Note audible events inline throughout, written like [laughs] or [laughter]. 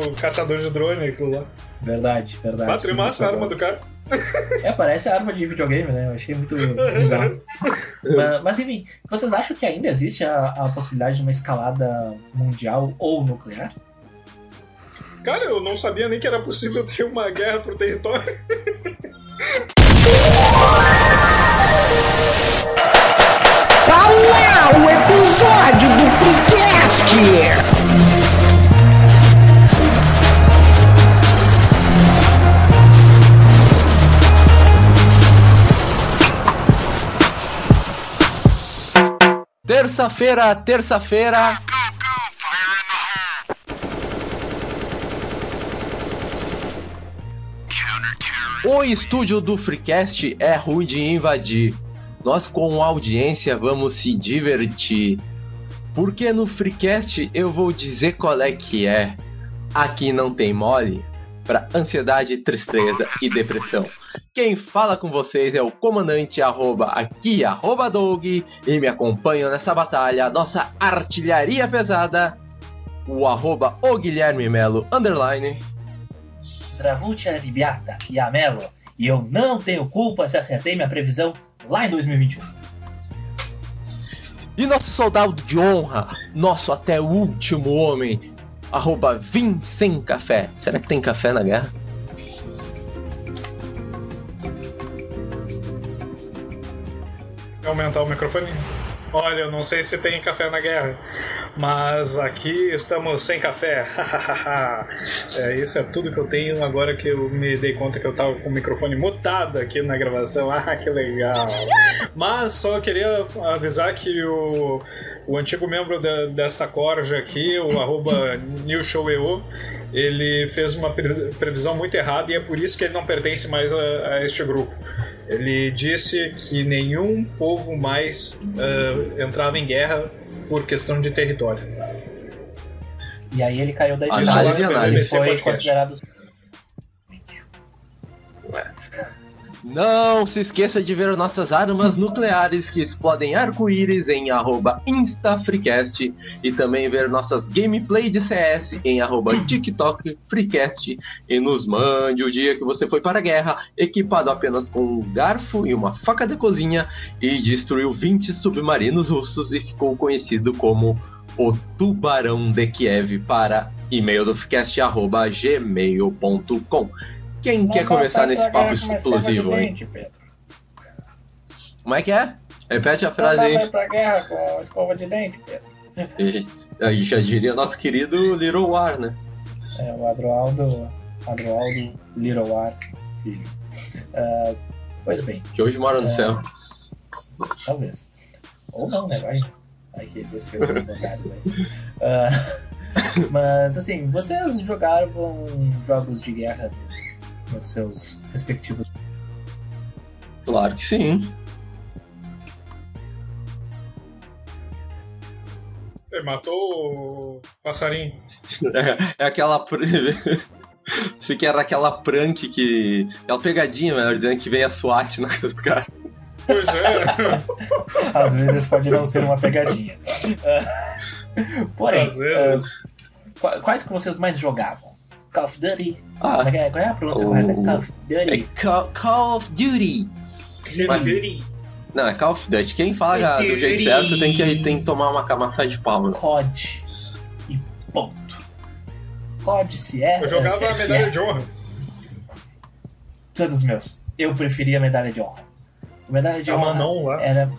do caçador de drone, aquilo lá. Verdade, verdade. Bateu massa a arma do cara. É, parece arma de videogame, né? Eu achei muito bizarro. mas, mas, enfim, vocês acham que ainda existe a, a possibilidade de uma escalada mundial ou nuclear? Cara, eu não sabia nem que era possível ter uma guerra por território. Tá lá o episódio do Freecast! Terça-feira, terça-feira. O estúdio do Freecast é ruim de invadir. Nós com audiência vamos se divertir. Porque no Freecast eu vou dizer qual é que é. Aqui não tem mole para ansiedade, tristeza e depressão. Quem fala com vocês é o comandante arroba aqui arroba Doug e me acompanha nessa batalha nossa artilharia pesada, o arroba o Guilherme Melo underline. Zdravutcha Libiata e Amelo, e eu não tenho culpa se acertei minha previsão lá em 2021. E nosso soldado de honra, nosso até último homem, arroba Vim Sem Café. Será que tem café na guerra? Aumentar o microfone. Olha, eu não sei se tem café na guerra, mas aqui estamos sem café. [laughs] é, isso é tudo que eu tenho agora que eu me dei conta que eu tava com o microfone mutado aqui na gravação. [laughs] Ah, que legal! Mas só queria avisar que o, o antigo membro da, desta corja aqui, o arroba NewShowEO, ele fez uma previsão muito errada e é por isso que ele não pertence mais a, a este grupo. Ele disse que nenhum povo mais uh, entrava em guerra por questão de território. E aí ele caiu da Análise, escala. análise. Ele foi Podcast. considerado Não se esqueça de ver nossas armas nucleares que explodem arco-íris em InstaFreecast e também ver nossas gameplay de CS em arroba TikTok Freecast e nos mande o dia que você foi para a guerra equipado apenas com um garfo e uma faca de cozinha e destruiu 20 submarinos russos e ficou conhecido como o Tubarão de Kiev. Para e-mail do Freecast quem quer começar nesse papo explosivo, hein? Como é que é? Repete a frase Vai aí. pra guerra com escova de dente, Pedro. E- Aí já diria nosso querido Little War, né? É, o Adroaldo, Adroaldo Little War, filho. Ah, pois bem, Que hoje mora no É. céu. talvez. Ou não, né? Vai. Vai que desceu os andares aí. Ah, mas, assim, vocês jogavam jogos de guerra nos seus respectivos. Claro que sim. Ele matou o passarinho. [laughs] É, é aquela. pr- [laughs] Você que era aquela prank que. Aquela pegadinha, melhor dizendo, que vem a SWAT na casa do cara. Pois é. [laughs] Às vezes pode não ser uma pegadinha. Porém, Às vezes. qua- quais que vocês mais jogavam? Call of Duty? Ah, Qual é, qual é a pronúncia o- correta? Call of é Duty. Call, Call of Duty. Não, é Call of Duty. Quem fala do jeito certo tem que, tem que tomar uma camaçada de palma. COD. E ponto. COD se é. Eu jogava a é- medalha é. de honra. Todos meus. Eu preferia a medalha de honra. A medalha de A honra Manon lá. era,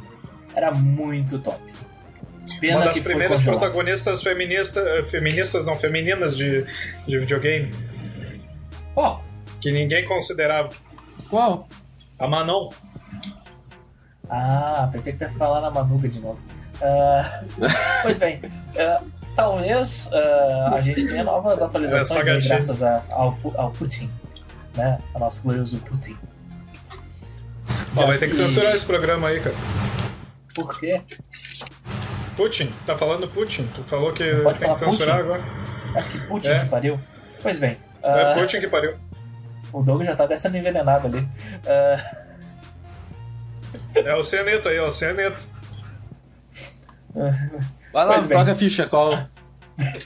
era muito top. Pena Uma das primeiras protagonistas feministas, feministas não, femininas de, de videogame, Ó, que ninguém considerava. Qual? A Manon. Ah, pensei que ia falar na Manuga de novo. Ah, [laughs] pois bem, ah, talvez ah, a gente tenha novas atualizações Essa aí, graças a- ao, ao Putin, né? Ao nosso glorioso Putin. Ó, vai ter que censurar esse programa aí, cara. Por quê? Putin, tá falando Putin? Tu falou que pode tem que censurar Putin? agora. Acho que Putin É. que pariu. Pois bem, É ah, Putin que pariu. [laughs] o Doug já tá até sendo envenenado ali. Ah, É o Cianeto aí, ó, o Cianeto. Vai lá, toca a ficha, qual?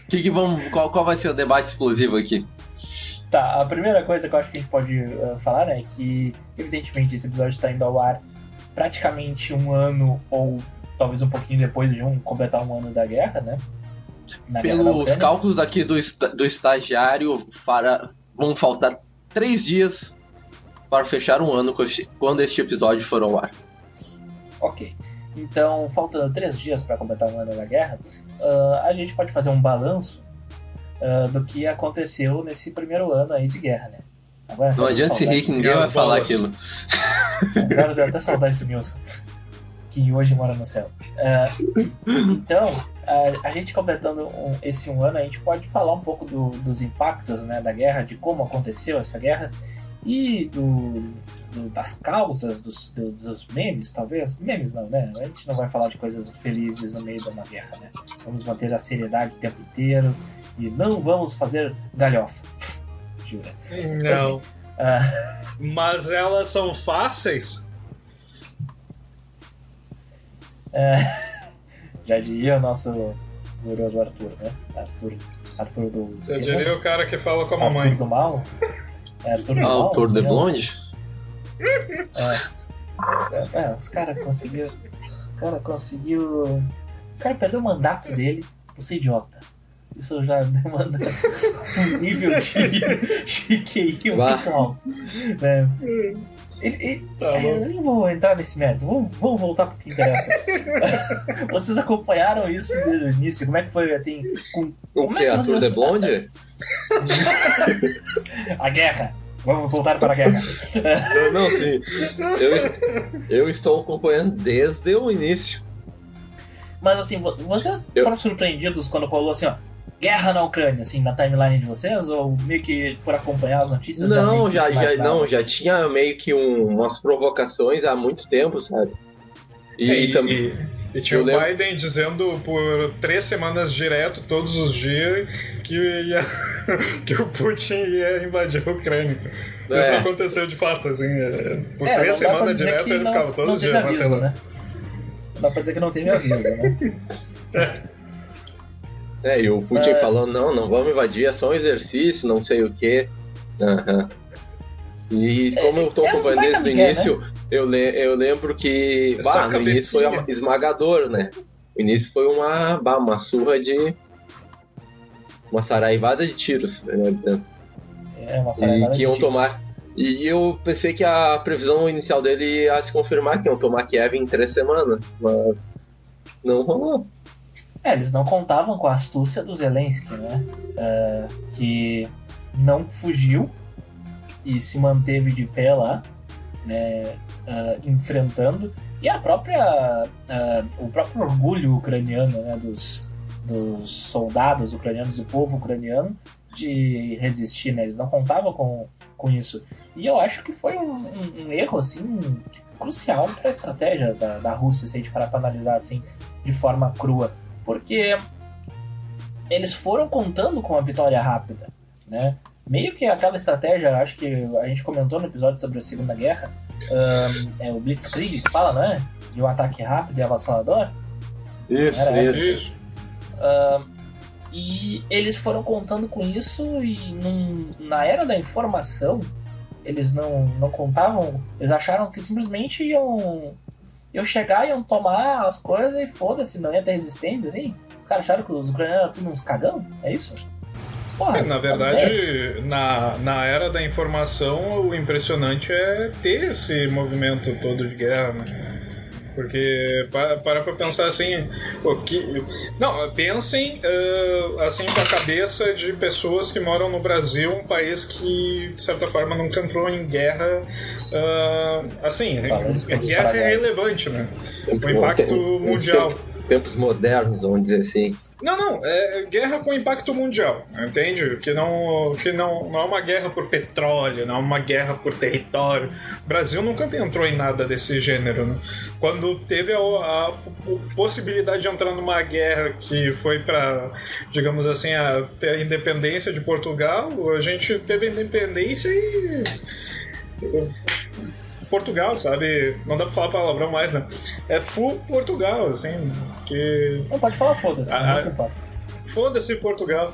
Que que vamos, qual, qual vai ser o debate explosivo aqui? Tá, a primeira coisa que eu acho que a gente pode uh, falar né, é que, evidentemente, esse episódio está indo ao ar praticamente um ano ou talvez um pouquinho depois de um completar um ano da guerra, né? Na Pelos cálculos aqui do, do estagiário, para, vão faltar três dias para fechar um ano quando este episódio for ao ar. Ok. Então, faltando três dias para completar um ano da guerra, ah, a gente pode fazer um balanço ah, do que aconteceu nesse primeiro ano aí de guerra, né? Agora, Não adianta se rir que ninguém vai falar aquilo. Agora deu até saudade do Nilson, que hoje mora no céu. Ah, então, a, a gente completando um- esse um ano, a gente pode falar um pouco do- dos impactos né, da guerra, de como aconteceu essa guerra e do, do- das causas, dos, do- dos memes, talvez. Memes não, né? A gente não vai falar de coisas felizes no meio de uma guerra, né? Vamos manter a seriedade o tempo inteiro e não vamos fazer galhofa. Jura. Não. Ah, Mas elas são fáceis? [laughs] já diria o nosso glorioso Arthur, né? Arthur, Arthur do. Eu diria o cara que fala com a Arthur mamãe. do mal? É Arthur do mal? Autor de né? Blonde? É, é, os caras conseguiram. O cara conseguiu. O cara perdeu o mandato dele por ser idiota. Isso já [laughs] demanda um nível de, de QI muito alto. Né? Ele- Tá é, eu não vou entrar nesse mérito, vamos, vamos voltar pro que interessa. [laughs] Vocês acompanharam isso desde o início? Como é que foi assim? Com O Como que? é que Autor de Blonde? a guerra? Vamos voltar para a guerra. Não, não, sim. Eu, eu estou acompanhando desde o início. Mas assim, vo- vocês Eu- foram surpreendidos quando rolou assim, ó, guerra na Ucrânia, assim, na timeline de vocês? Ou meio que por acompanhar as notícias? Não, já, já, imaginavam? não, já tinha meio que um- umas provocações há muito tempo, sabe? E, É, E, também. e- e tinha o lembro- Biden dizendo por três semanas direto, todos os dias, que, ia, [laughs] que o Putin ia invadir a Ucrânia. Isso É. aconteceu de fato, assim. é, Por É, três semanas direto ele não- ficava todos os teve dias aviso, martelando. né? Dá pra dizer que não teve aviso, né? [laughs] É, e o Putin É. falando, não, não vamos invadir, é só um exercício, não sei o quê. Aham. E como eu tô é acompanhando baita desde o migué, início, eu, le eu lembro que É bah, no início foi esmagador, né? O início foi uma, bah, uma surra de. Uma saraivada de tiros, melhor dizendo. É uma E saraivada que de iam tiros. tomar. E eu pensei que a previsão inicial dele ia se confirmar que iam tomar Kiev em três semanas, mas não rolou. É, eles não contavam com a astúcia do Zelensky, né? É, que não fugiu e se manteve de pé lá, né? é, enfrentando. E a própria. é, o próprio orgulho ucraniano, né? Dos, dos soldados ucranianos, do povo ucraniano, de resistir, né? Eles não contavam com, com isso. E eu acho que foi um, um- um erro, assim, crucial para a estratégia da, da Rússia, se a gente parar para analisar assim, de forma crua porque eles foram contando com a vitória rápida, né? Meio que aquela estratégia, acho que a gente comentou no episódio sobre a Segunda Guerra, ahn, é o Blitzkrieg que fala, né? De um ataque rápido e avassalador. Isso, Era essa? isso. Isso. Ahn, e eles foram contando com isso e num- na era da informação, eles não, não contavam, eles acharam que simplesmente iam, iam chegar, iam tomar as coisas e foda-se, não ia ter resistência, assim. Os caras acharam que os ucranianos eram tudo uns cagão, é isso? Porra, É, na verdade, na, na era da informação, o impressionante é ter esse movimento todo de guerra, né? Porque para para pra pensar assim, o que, não, pensem ah, assim com a cabeça de pessoas que moram no Brasil, um país que de certa forma nunca entrou em guerra, ah, assim, pode guerra é relevante, né? O impacto mundial. Tempos, modernos, vamos dizer assim. Não, não, é guerra com impacto mundial, entende? Que não, que não, não é uma guerra por petróleo, não é uma guerra por território. O Brasil nunca entrou em nada desse gênero. Né? Quando teve a, a possibilidade de entrar numa guerra que foi para, digamos assim, a, a independência de Portugal, a gente teve a independência e. Portugal, sabe? Não dá pra falar palavrão mais, né? É full Portugal, assim, que Não pode falar foda-se, Ah, não foda-se Portugal.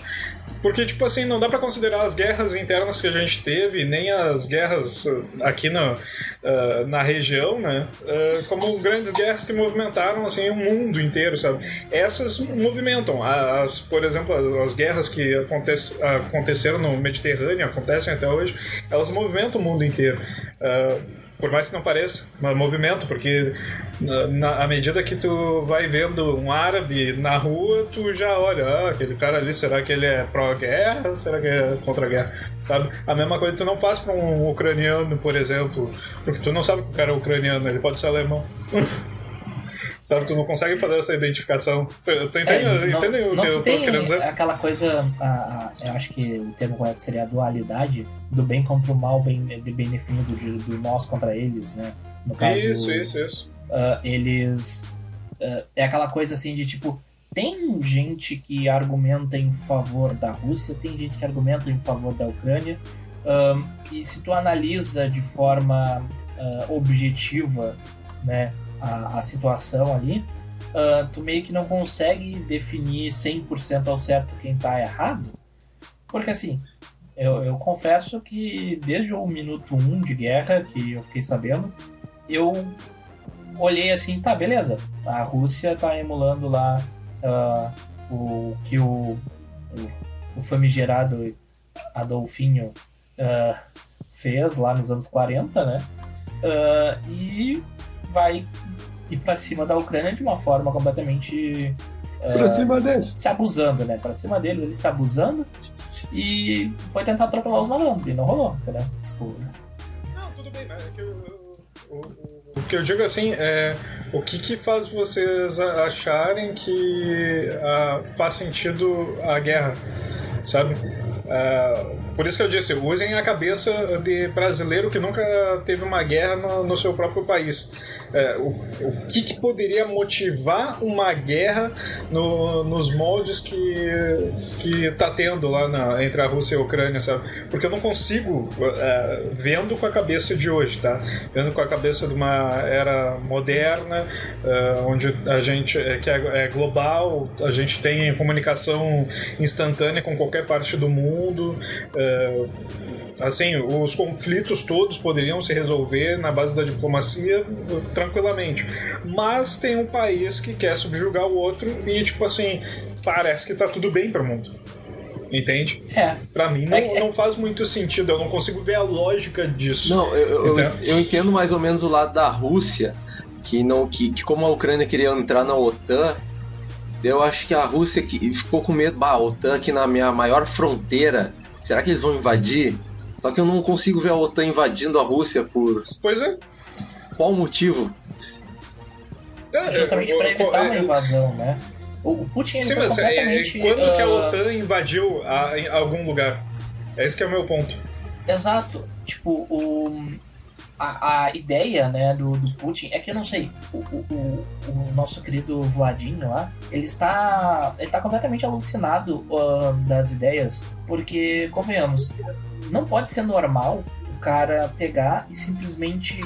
Porque, tipo assim, não dá pra considerar as guerras internas que a gente teve, nem as guerras uh, aqui no, uh, na região, né? uh, como grandes guerras que movimentaram, assim, o mundo inteiro, sabe? Essas movimentam. As, por exemplo, as, as guerras que acontece, aconteceram no Mediterrâneo, acontecem até hoje, elas movimentam o mundo inteiro. Uh, por mais que não pareça, mas movimento, porque na, na, à medida que tu vai vendo um árabe na rua, tu já olha, ah, aquele cara ali, será que ele é pró-guerra? Será que é contra-guerra? Sabe? A mesma coisa tu não faz pra um ucraniano, por exemplo, porque tu não sabe que o cara é ucraniano, ele pode ser alemão. [laughs] Sabe, tu não consegue fazer essa identificação. Tu, tu entende, É, não- entende o que eu tô querendo dizer? aquela coisa, a- a- eu acho que o termo correto seria a dualidade do bem contra o mal bem, bem definido, de- do nós contra eles, né? No caso, Isso, isso, isso. ah, eles. ah, é aquela coisa assim de tipo. Tem gente que argumenta em favor da Rússia, tem gente que argumenta em favor da Ucrânia, ahn, e se tu analisa de forma ah, objetiva né, a, a situação ali, ah, tu meio que não consegue definir 100% ao certo quem tá errado, porque assim, eu, eu confesso que desde o minuto 1 de guerra, que eu fiquei sabendo, eu olhei assim, tá, beleza. A Rússia tá emulando lá ah, o que o, o, o famigerado Adolfinho ah, fez lá nos anos 40, né? Ah, e vai ir pra cima da Ucrânia de uma forma completamente ah, Pra cima deles. se abusando, né? Pra cima deles, ele se abusando e foi tentar atropelar os malandros e não rolou, entendeu? Tipo, Não, tudo bem, mas é que eu- o, o- o que eu digo assim é o que, que faz vocês a- acharem que ah, faz sentido a guerra, sabe? Ah, por isso que eu disse, usem a cabeça de brasileiro que nunca teve uma guerra no, no seu próprio país. É, o, o que, que poderia motivar uma guerra no- nos moldes que, que tá tendo lá na- entre a Rússia e a Ucrânia, sabe? Porque eu não consigo, é, vendo com a cabeça de hoje, tá? Vendo com a cabeça de uma era moderna, é, onde a gente que é, é global, a gente tem comunicação instantânea com qualquer parte do mundo. É, assim, os conflitos todos poderiam se resolver na base da diplomacia uh, tranquilamente. Mas tem um país que quer subjugar o outro e, tipo assim, parece que tá tudo bem pro mundo. Entende? é, Pra mim não, É que- não faz muito sentido, eu não consigo ver a lógica disso. Não, eu, eu, Entendo. eu entendo mais ou menos o lado da Rússia, que não que, que como a Ucrânia queria entrar na OTAN, eu acho que a Rússia que ficou com medo, bah, a OTAN aqui na minha maior fronteira, será que eles vão invadir? Só que eu não consigo ver a OTAN invadindo a Rússia por Pois é. qual motivo? É, justamente é, pra é, evitar uma invasão, né? O, o Putin Sim, foi mas é, é, quando que a ah, OTAN invadiu a- em algum lugar? É esse que é o meu ponto. Exato. Tipo, o, a, a ideia né, do, do Putin é que eu não sei, o, o, o- nosso querido Vladimir lá, ele está, ele está completamente alucinado ah, das ideias, porque, convenhamos, não pode ser normal o cara pegar e simplesmente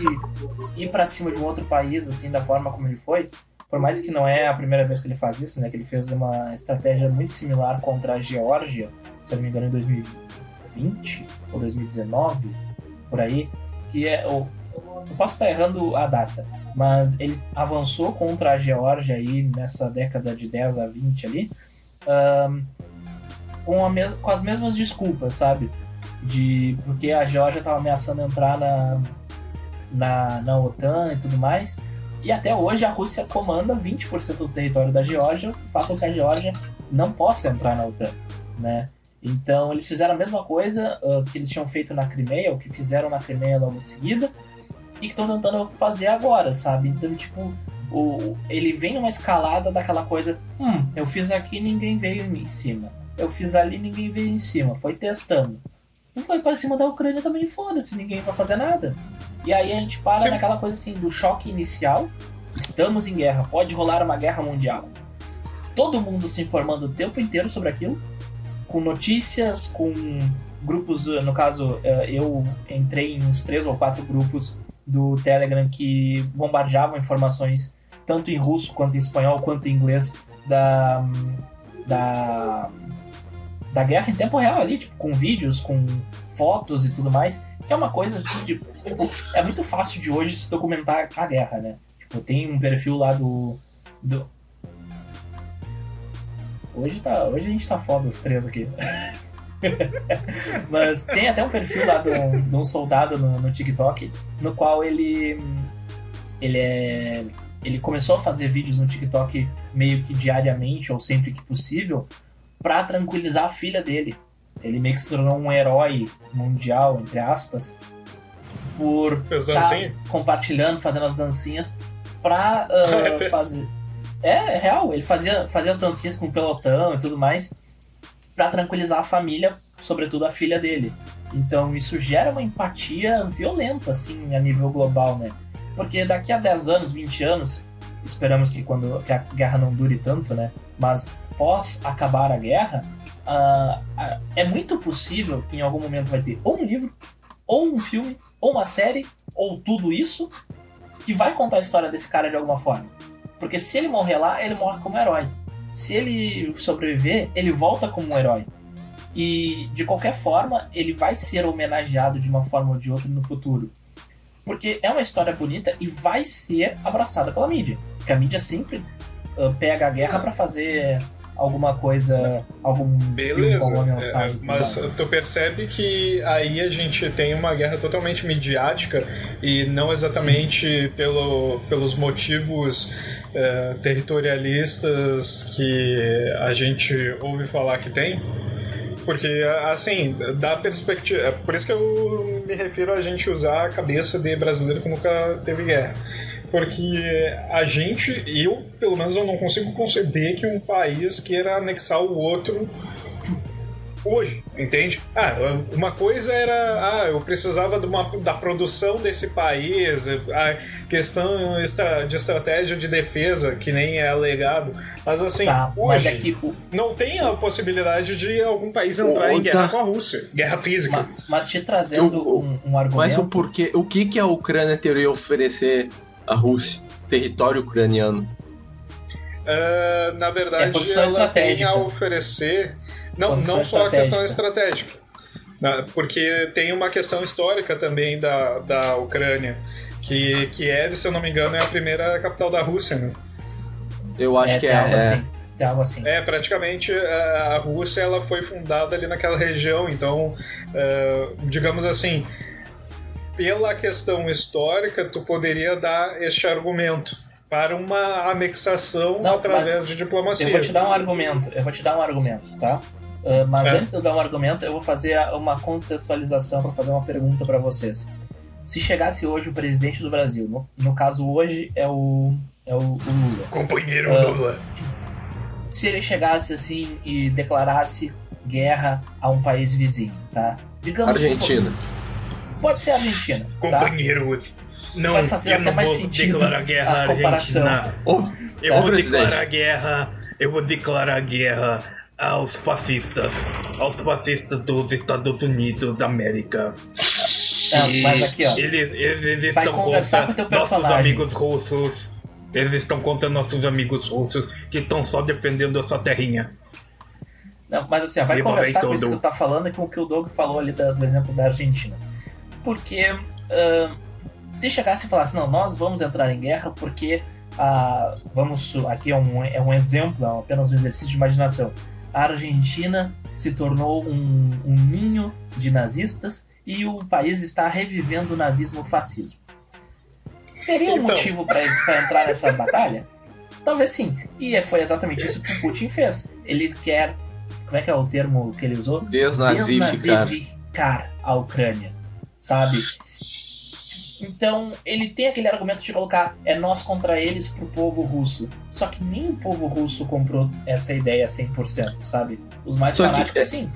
ir pra cima de um outro país, assim, da forma como ele foi. Por mais que não é a primeira vez que ele faz isso, né? Que ele fez uma estratégia muito similar contra a Geórgia, se eu não me engano, em 2020 ou 2019, por aí. Que é. o eu posso estar errando a data, mas ele avançou contra a Geórgia aí nessa década de 10 a 20 ali, ahn, com, mes com as mesmas desculpas, sabe? De, porque a Geórgia estava ameaçando entrar na, na, na OTAN e tudo mais. E até hoje a Rússia comanda 20% do território da Geórgia, o que faz com que a Geórgia não possa entrar na OTAN, né? Então eles fizeram a mesma coisa ah, que eles tinham feito na Crimeia, o que fizeram na Crimeia logo em seguida, e que estão tentando fazer agora, sabe? Então, tipo, o, ele vem numa escalada daquela coisa, hum, eu fiz aqui ninguém veio em cima. Eu fiz ali ninguém veio em cima. Foi testando. E foi para cima da Ucrânia também, foda-se, ninguém vai fazer nada. E aí a gente para Sim. naquela coisa assim, do choque inicial, estamos em guerra, pode rolar uma guerra mundial. Todo mundo se informando o tempo inteiro sobre aquilo, com notícias, com grupos, no caso, eh, eu entrei em uns três ou quatro grupos do Telegram que bombardeavam informações tanto em russo quanto em espanhol quanto em inglês da, da, da guerra em tempo real ali, tipo, com vídeos, com fotos e tudo mais, é uma coisa que, tipo, é muito fácil de hoje se documentar a guerra, né? Tipo, tem um perfil lá do. do... Hoje, tá, hoje a gente tá foda os três aqui. [laughs] Mas tem até um perfil lá de um, de um soldado no, no TikTok, no qual ele. Ele é. Ele começou a fazer vídeos no TikTok meio que diariamente ou sempre que possível para tranquilizar a filha dele. Ele meio que se tornou um herói mundial, entre aspas, por tá compartilhando, fazendo as dancinhas pra [laughs] ah, É, fazer. É, é real, ele fazia, fazia as dancinhas com o pelotão e tudo mais pra tranquilizar a família, sobretudo a filha dele. Então isso gera uma empatia violenta, assim, a nível global, né? Porque daqui a 10 anos, 20 anos, esperamos que quando que a guerra não dure tanto, né? Mas pós acabar a guerra, ah, ah, é muito possível que em algum momento vai ter ou um livro, ou um filme, ou uma série, ou tudo isso, que vai contar a história desse cara de alguma forma. Porque se ele morrer lá, ele morre como herói. Se ele sobreviver, ele volta como um herói. E de qualquer forma, ele vai ser homenageado de uma forma ou de outra no futuro. Porque é uma história bonita e vai ser abraçada pela mídia. Porque a mídia sempre ah, pega a guerra pra fazer alguma coisa, algum Beleza, alguma é, mensagem. tudo mas mais. tu percebe que aí a gente tem uma guerra totalmente midiática e não exatamente pelo, pelos motivos é, territorialistas que a gente ouve falar que tem. Porque, assim, da perspectiva. É por isso que eu me refiro a gente usar a cabeça de brasileiro que nunca teve guerra. Porque a gente, eu, pelo menos, eu não consigo conceber que um país queira anexar o outro hoje, entende? Ah, uma coisa era, ah, eu precisava de uma, da produção desse país, a questão de estratégia de defesa, que nem é alegado. Mas assim, Tá, mas hoje é que o, não tem a possibilidade de algum país entrar em Outra- guerra com a Rússia, guerra física. Ma- Mas te trazendo Eu- um, um argumento. Mas o porquê, o que que a Ucrânia teria a oferecer à Rússia? Território ucraniano. Ah, na É verdade, posição ela tem a oferecer. Não, Posição não só a questão estratégica. né, Porque tem uma questão histórica também da, da Ucrânia. Que Kiev, se eu não me engano, é a primeira capital da Rússia, né? Eu acho é, que é. algo é. assim. Algo assim. É, praticamente a a Rússia ela foi fundada ali naquela região, então, digamos assim, pela questão histórica, tu poderia dar este argumento para uma anexação Não, através de diplomacia. Eu vou te dar um argumento, eu vou te dar um argumento, tá? Uh, mas É. antes de eu dar um argumento, eu vou fazer uma contextualização para fazer uma pergunta para vocês. Se chegasse hoje o presidente do Brasil, no, no caso hoje é o, é o, o Lula. Companheiro Ah. Lula. Se ele chegasse assim e declarasse guerra a um país vizinho, tá? Digamos que Argentina. for- pode ser a Argentina, tá? Companheiro, não, Vai fazer eu até não mais vou sentido declarar guerra à. Argentina. Ô, Eu vou presidente. declarar guerra. Eu vou declarar guerra aos fascistas. Aos fascistas dos Estados Unidos da América. E mas aqui, ó. Eles, eles Vai estão contra nossos amigos russos. Eles estão contra nossos amigos russos que estão só defendendo essa terrinha. Não, mas assim, ó, vai Me conversar com isso que tu tá falando e com o que o Doug falou ali da- do exemplo da Argentina. Porque ahn, se chegasse e falasse, não, nós vamos entrar em guerra porque ah, vamos. Aqui é um, é um exemplo, é apenas um exercício de imaginação. A Argentina se tornou um, um ninho de nazistas e o país está revivendo o nazismo e o fascismo. Teria um Então. motivo para entrar nessa batalha? Talvez sim. E foi exatamente isso que o Putin fez. Ele quer. Como é que é o termo que ele usou? desnazificar. Desnazificar a Ucrânia. Sabe? Então, ele tem aquele argumento de colocar é nós contra eles pro povo russo. Só que nem o povo russo comprou essa ideia 100%, sabe? Os mais Só que- fanáticos, sim.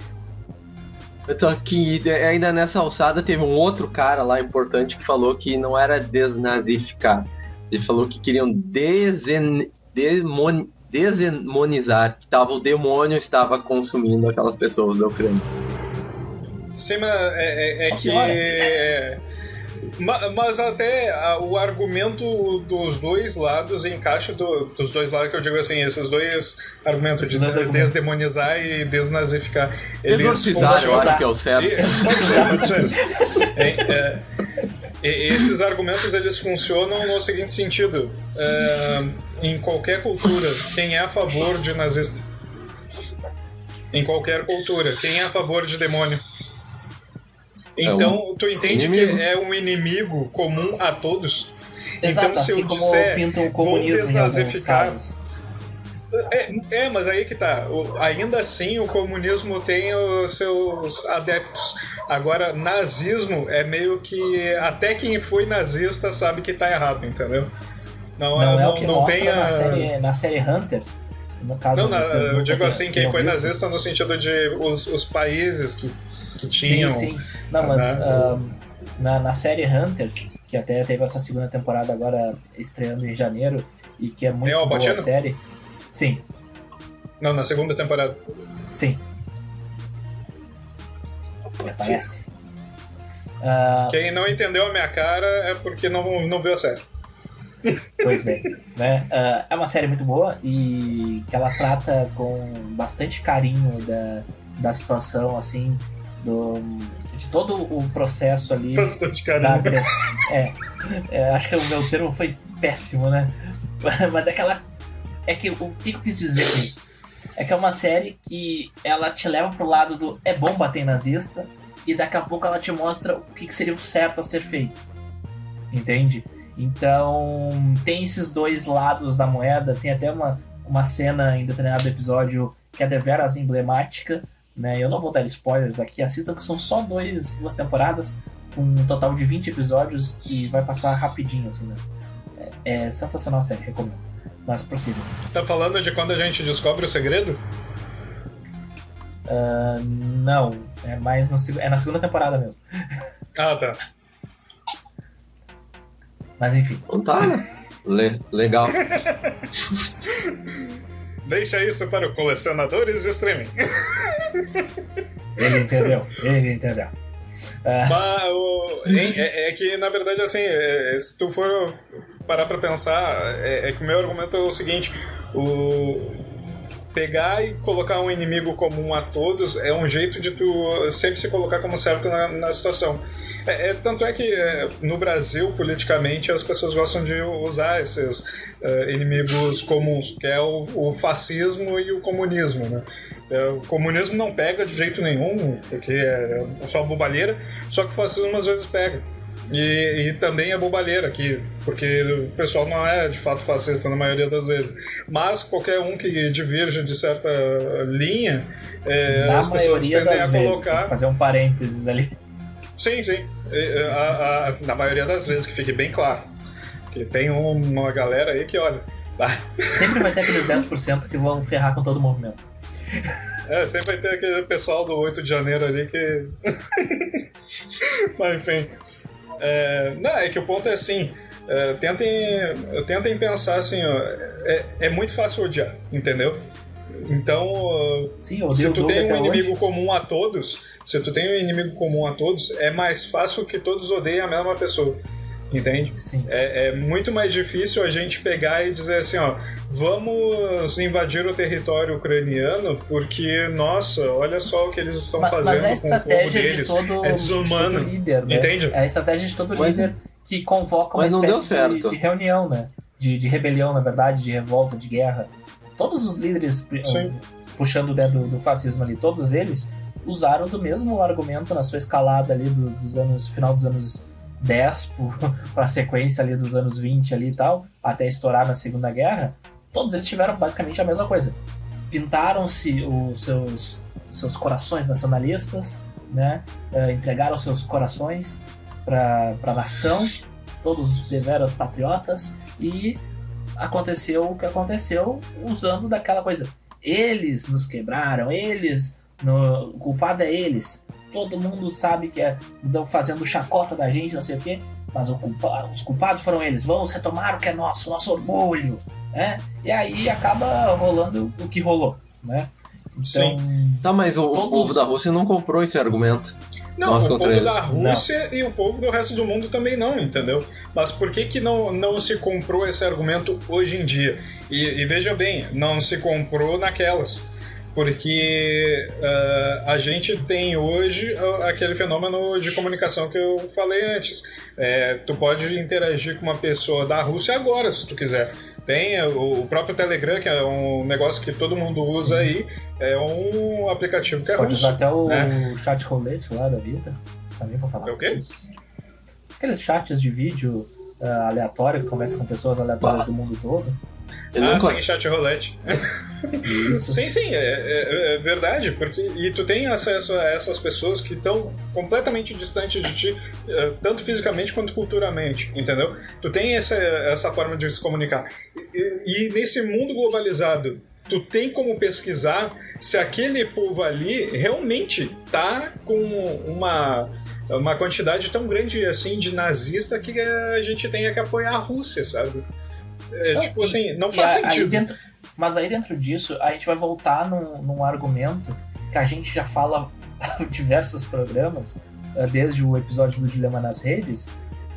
Então, que de- ainda nessa alçada teve um outro cara lá importante que falou que não era desnazificar. Ele falou que queriam desen, demon, demonizar, que tava, o demônio estava consumindo aquelas pessoas da Ucrânia. Sim, mas é, é- é que. é, Ma- Mas até o argumento dos dois lados encaixa do- dos dois lados que eu digo assim, esses dois argumentos de desdemonizar e desnazificar. Eles Exorcizar, eu funcionam- acho que é o certo. E- Pode ser, pode ser. É, é, e- esses argumentos eles funcionam no seguinte sentido: é, em qualquer cultura, quem é a favor de nazista? Em qualquer cultura, quem é a favor de demônio? Então, tu entende inimigo. que é um inimigo comum a todos? Exato, então, se assim eu como disser, pintam o vou desnazificar, é, é, mas aí que tá. O- ainda assim, o comunismo tem os seus adeptos. Agora, nazismo é meio que. Até quem foi nazista sabe que tá errado, entendeu? Não, Não, é, é não, o que não tem a. na, série, na série Hunters. No caso, Não, na- eu digo assim, quem foi nazista no sentido de os, os países que, que tinham. Sim, sim. Não, mas Né? ah, na, na série Hunters, que até teve essa segunda temporada agora estreando em janeiro, e que é muito É boa a série. Sim, Não, na segunda temporada. sim. Me parece. Ah, Quem não entendeu a minha cara é porque não, não viu a série. [laughs] Pois bem, né? Ah, é uma série muito boa e que ela trata com bastante carinho da, da situação, assim, do, de todo o processo ali Bastante da carinho. agressão. É, é, acho que o meu termo foi péssimo, né? [laughs] Mas é que ela. É que o que eu quis dizer com isso? É que é uma série que ela te leva pro lado do é bom bater nazista e daqui a pouco ela te mostra o que que seria o certo a ser feito. Entende? Então tem esses dois lados da moeda, tem até uma, uma cena em determinado episódio que é deveras emblemática, né? Eu não vou dar spoilers aqui, assistam que são só dois, duas temporadas, com um total de 20 episódios e vai passar rapidinho, assim, né? É, é sensacional a série, recomendo. Mas prossiga. Tá falando de quando a gente descobre o segredo? Ah, não, é mais no, é na segunda temporada mesmo. Ah, tá. Mas enfim. Então tá, né? Le- legal. [laughs] Deixa isso para os colecionadores de streaming. Ele entendeu, ele entendeu. Ah, Mas o- é, é- é que, na verdade, assim, é- se tu for parar pra pensar, é, é que o meu argumento é o seguinte: o pegar e colocar um inimigo comum a todos é um jeito de tu sempre se colocar como certo na, na situação. É, é- tanto é que é, no Brasil, politicamente, as pessoas gostam de usar esses é, inimigos comuns, que é o, o fascismo e o comunismo, né? É, o comunismo não pega de jeito nenhum, porque é só bobalheira, só que o fascismo às vezes pega. E, e também é bobalheira aqui, porque o pessoal não é de fato fascista na maioria das vezes. Mas qualquer um que diverge de certa linha, é, as pessoas tendem a vezes, colocar. fazer um parênteses ali. Sim, sim. A- a- na maioria das vezes, que fique bem claro. Que tem um- uma galera aí que, olha. Sempre vai ter aqueles 10% que vão ferrar com todo o movimento. [laughs] É, sempre vai ter aquele pessoal do 8 de janeiro ali que. [laughs] Mas enfim. É, não, é que o ponto é assim. é, tentem, tentem pensar assim, ó, é, é muito fácil odiar, entendeu? Então, Sim, se tu tem um inimigo comum a todos, se tu tem um inimigo comum a todos, é mais fácil que todos odeiem a mesma pessoa. Entende? Sim. É, é muito mais difícil a gente pegar e dizer assim, ó, vamos invadir o território ucraniano porque, nossa, olha só o que eles estão Ma- Mas, fazendo é a com o povo estratégia de deles. todo, é de desumano. todo líder, né? Entende? É a estratégia de todo Mas- líder que convoca uma mas não deu espécie de, de reunião, né? De, de rebelião, na verdade, de revolta, de guerra. Todos os líderes pu- Sim. puxando né, do, do fascismo ali, todos eles usaram do mesmo argumento na sua escalada ali do- dos anos, final dos anos 10 para a sequência ali dos anos 20 ali e tal, até estourar na Segunda Guerra, todos eles tiveram basicamente a mesma coisa. Pintaram-se os seus, seus corações nacionalistas, né? Eh, entregaram seus corações para a nação, todos deveras patriotas, e aconteceu o que aconteceu usando daquela coisa. Eles nos quebraram, eles. No, o culpado é eles. Todo mundo sabe que é, estão fazendo chacota da gente, não sei o quê, mas o culpa, os culpados foram eles. Vamos retomar o que é nosso, nosso orgulho. Né? E aí acaba rolando o que rolou. Né? Então, Tá, mas o, o Todos- povo da Rússia não comprou esse argumento. Não, Nós o povo eles. da Rússia e o povo do resto do mundo também não, entendeu? Mas por que, que não, não se comprou esse argumento hoje em dia? E, e veja bem, não se comprou naquelas. Porque ah, a gente tem hoje aquele fenômeno de comunicação que eu falei antes. É, tu pode interagir com uma pessoa da Rússia agora, se tu quiser. Tem o próprio Telegram, que é um negócio que todo mundo usa aí, é um aplicativo que é Pode russo. usar até o né? chat rolete lá da vida. Também pra falar. É o quê? Aqueles chats de vídeo ah, aleatório que conversa com pessoas aleatórias Bah. do mundo todo. Eu ah, nunca- sim, chat roulette. [laughs] Sim, sim, é, é- é verdade, porque e tu tem acesso a essas pessoas que estão completamente distantes de ti, eh, tanto fisicamente quanto culturalmente, entendeu? Tu tem essa, essa forma de se comunicar. E, e nesse mundo globalizado, tu tem como pesquisar se aquele povo ali realmente tá com uma uma quantidade tão grande assim de nazista que a gente tenha que apoiar a Rússia, sabe? É, Não, tipo assim, não faz a- aí sentido. dentro- mas aí dentro disso, a gente vai voltar num, num argumento que a gente já fala [laughs] em diversos programas, eh, desde o episódio do Dilema nas Redes,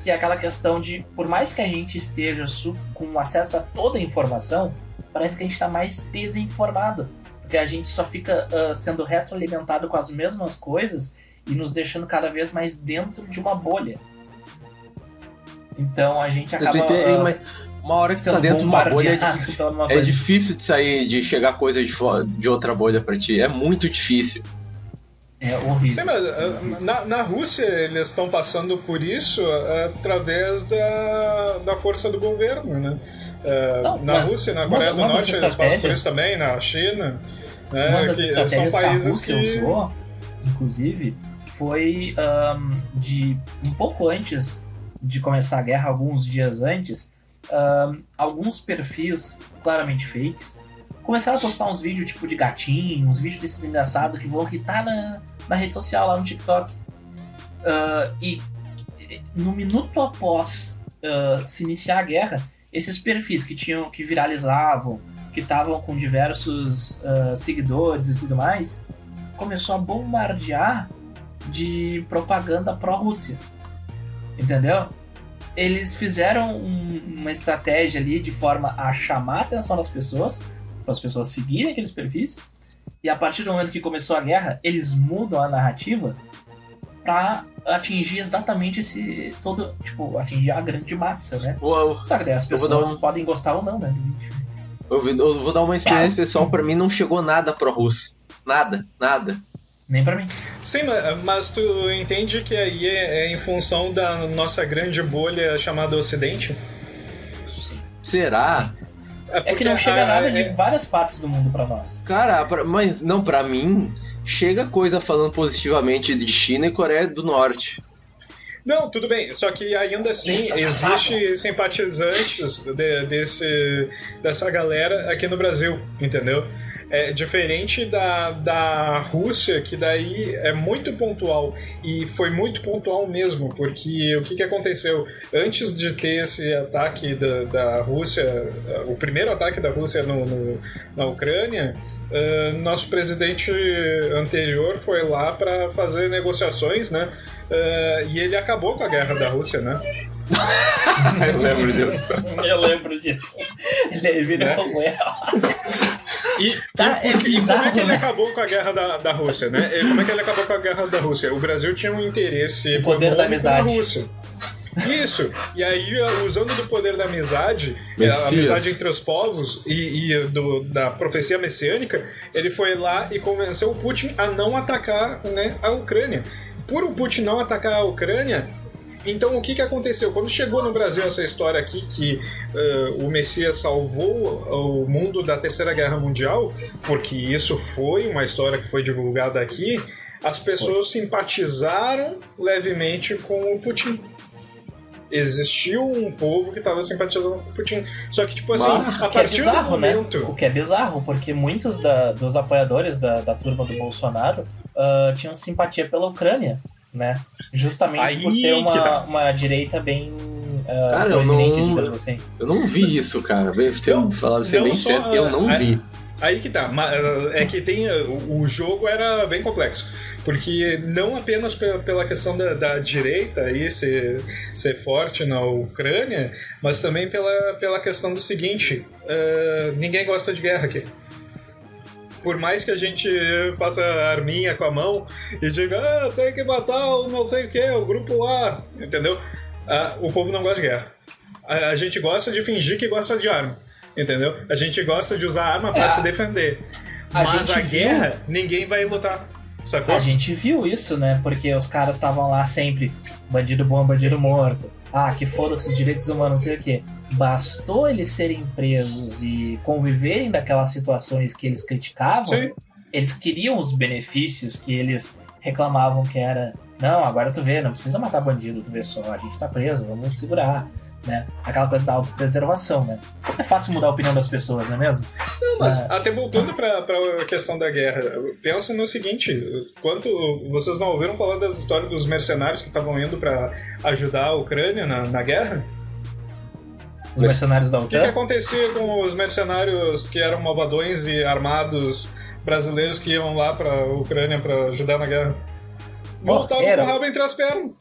que é aquela questão de, por mais que a gente esteja com acesso a toda a informação, parece que a gente está mais desinformado. Porque a gente só fica ah, sendo retroalimentado com as mesmas coisas e nos deixando cada vez mais dentro de uma bolha. Então a gente acaba mas uma hora que tu tá dentro de uma bolha, é difícil, uma é difícil de sair, de chegar coisa de, de outra bolha pra ti. É muito difícil. É horrível. Sim, mas ah, na, na Rússia eles estão passando por isso ah, através da, da força do governo, né? Ah, Não, na mas Rússia, na uma- Coreia do uma das Norte eles passam por isso também, na China, Uma né? das Que são que a países Rússia que. usou, inclusive, foi ahn, de um pouco antes de começar a guerra, alguns dias antes, alguns perfis claramente fakes começaram a postar uns vídeos tipo de gatinho, uns vídeos desses engraçados que vão irritar na, na rede social, lá no TikTok. Ah, e no minuto após ah, se iniciar a guerra, esses perfis que tinham que viralizavam, que estavam com diversos ah, seguidores e tudo mais, começou a bombardear de propaganda pró-Rússia. Entendeu? Eles fizeram um- uma estratégia ali de forma a chamar a atenção das pessoas, para as pessoas seguirem aqueles perfis, e a partir do momento que começou a guerra, eles mudam a narrativa para atingir exatamente esse todo, tipo, atingir a grande massa, né? Uau, Só que daí as pessoas um- podem gostar ou não, né? do vídeo. eu, vou dar uma experiência pessoal, pra mim não chegou nada pro Rússia. Nada, nada. Nem pra mim. Sim, ma- mas tu entende que aí é, é em função da nossa grande bolha chamada Ocidente? Será? É que porque não chega a- nada é- de várias partes do mundo pra nós. Cara, pra- mas não, pra mim, chega coisa falando positivamente de China e Coreia do Norte. Não, tudo bem, só que ainda assim Lista existe simpatizantes de- desse, dessa galera aqui no Brasil, entendeu? É diferente da, da Rússia, que daí é muito pontual, e foi muito pontual mesmo, porque o que, que aconteceu? Antes de ter esse ataque da, da Rússia, o primeiro ataque da Rússia no, no- na Ucrânia, eh, nosso presidente anterior foi lá para fazer negociações, né? Eh, e ele acabou com a guerra da Rússia, né? [laughs] Eu lembro disso. Eu lembro disso. Ele virou Né? um erro. E, Tá, e, é e como é que ele né? acabou com a guerra da, da Rússia, né? E Como é que ele acabou com a guerra da Rússia? O Brasil tinha um interesse O poder da na amizade. Rússia. Isso. E aí, usando do poder da amizade, Messias. a amizade entre os povos e, e do- da profecia messiânica, ele foi lá e convenceu o Putin a não atacar né, a Ucrânia. Por o Putin não atacar a Ucrânia, então o que, que aconteceu? Quando chegou no Brasil essa história aqui que eh, o Messias salvou o mundo da Terceira Guerra Mundial, porque isso foi uma história que foi divulgada aqui, as pessoas simpatizaram levemente com o Putin. Existiu um povo que estava simpatizando com o Putin. Só que, tipo assim, Ah, a é partir bizarro, do né? momento. O que é bizarro, porque muitos da- dos apoiadores da, da turma do Bolsonaro ah, tinham simpatia pela Ucrânia, né? Justamente Aí por ter uma, tá. uma direita bem ah, Cara, eu não- digamos assim. Eu não vi isso, cara. Se eu Não, falar pra ser não bem só, certo, eu não é- vi. Aí que tá, é que tem. O jogo era bem complexo. Porque não apenas pela, pela questão da, da direita aí ser, ser forte na Ucrânia, mas também pela, pela questão do seguinte: uh, ninguém gosta de guerra aqui por mais que a gente faça arminha com a mão e diga, ah, tem que matar o não sei o que, o grupo A, entendeu? Ah, o povo não gosta de guerra. A, a, gente gosta de fingir que gosta de arma, entendeu? A gente gosta de usar arma para é, se defender. A Mas a guerra, viu... ninguém vai lutar. Sacou? A gente viu isso, né? Porque os caras estavam lá sempre, bandido bom, bandido morto. Ah, que foram os direitos humanos, não sei o quê. Bastou eles serem presos e conviverem daquelas situações que eles criticavam, Sim. eles queriam os benefícios que eles reclamavam que era. Não, agora tu vê, não precisa matar bandido, tu vê só, a gente tá preso, vamos segurar né? Aquela coisa da autopreservação, né? É fácil mudar a opinião das pessoas, não é mesmo? Não, mas é... até voltando para a questão da guerra, pensa no seguinte: quanto vocês não ouviram falar das histórias dos mercenários que estavam indo para ajudar a Ucrânia na, na guerra? Os mercenários da OTAN? O que, que acontecia com os mercenários que eram malvadões e armados brasileiros que iam lá para a Ucrânia para ajudar na guerra? Voltavam com o rabo entre as pernas.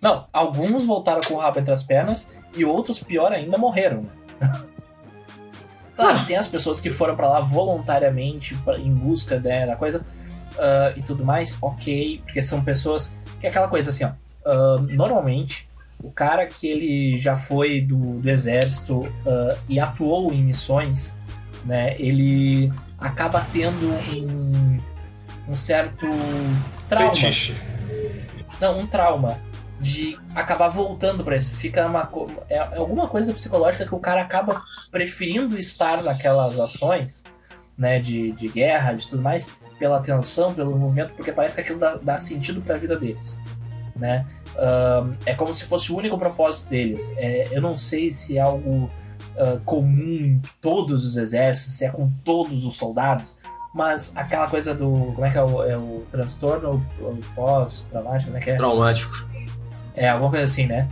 Não, alguns voltaram com o rabo entre as pernas e outros, pior ainda, morreram. claro, tem as pessoas que foram para lá voluntariamente pra, em busca né, da coisa uh, e tudo mais, ok, porque são pessoas que é aquela coisa assim, ó. Uh, normalmente, o cara que ele já foi do, do exército uh, e atuou em missões, né, ele acaba tendo um, um certo trauma. Fetiche. Não, um trauma de acabar voltando para isso. Fica uma é, é alguma coisa psicológica que o cara acaba preferindo estar naquelas ações, né, de, de guerra, de tudo mais, pela tensão, pelo movimento, porque parece que aquilo dá, dá sentido para a vida deles, né? É como se fosse o único propósito deles. É, eu não sei se é algo uh, comum em todos os exércitos, se é com todos os soldados, mas aquela coisa do. Como é que é o, é o transtorno pós-traumático? É que é? Traumático. É, alguma coisa assim, né?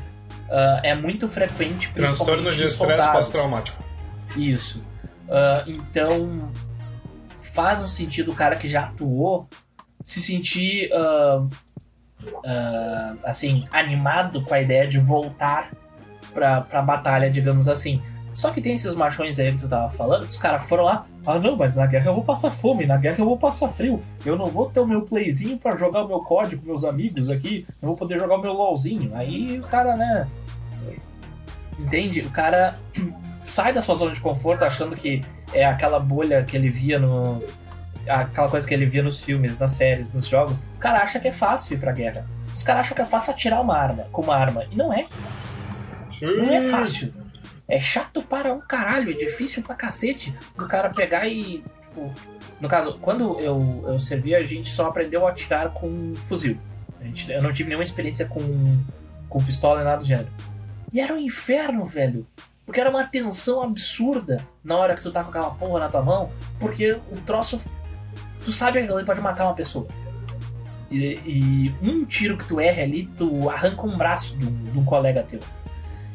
Uh, é muito frequente. Transtorno de estresse pós-traumático. Isso. Uh, então, faz um sentido o cara que já atuou se sentir, uh, assim, animado com a ideia de voltar pra, pra batalha, digamos assim. Só que tem esses machões aí que tu tava falando, os caras foram lá, ah não, mas na guerra eu vou passar fome, na guerra eu vou passar frio, eu não vou ter o meu playzinho para jogar o meu código com meus amigos aqui, não vou poder jogar o meu LOLzinho. Aí o cara, né. Entende? O cara [clears throat] sai da sua zona de conforto achando que é aquela bolha que ele via no. aquela coisa que ele via nos filmes, nas séries, nos jogos. O cara acha que é fácil ir pra guerra. Os caras acham que é fácil atirar uma arma com uma arma. E não é. Não é fácil. É chato para um caralho, é difícil pra cacete do cara pegar e. Tipo, no caso, quando eu, eu servi, a gente só aprendeu a atirar com fuzil. A gente, eu não tive nenhuma experiência com, com pistola e nada do gênero. E era um inferno, velho. Porque era uma tensão absurda na hora que tu tá com aquela porra na tua mão, porque o troço. Tu sabe que ele pode matar uma pessoa. E, e, um tiro que tu erra ali, tu arranca um braço de um, de um colega teu.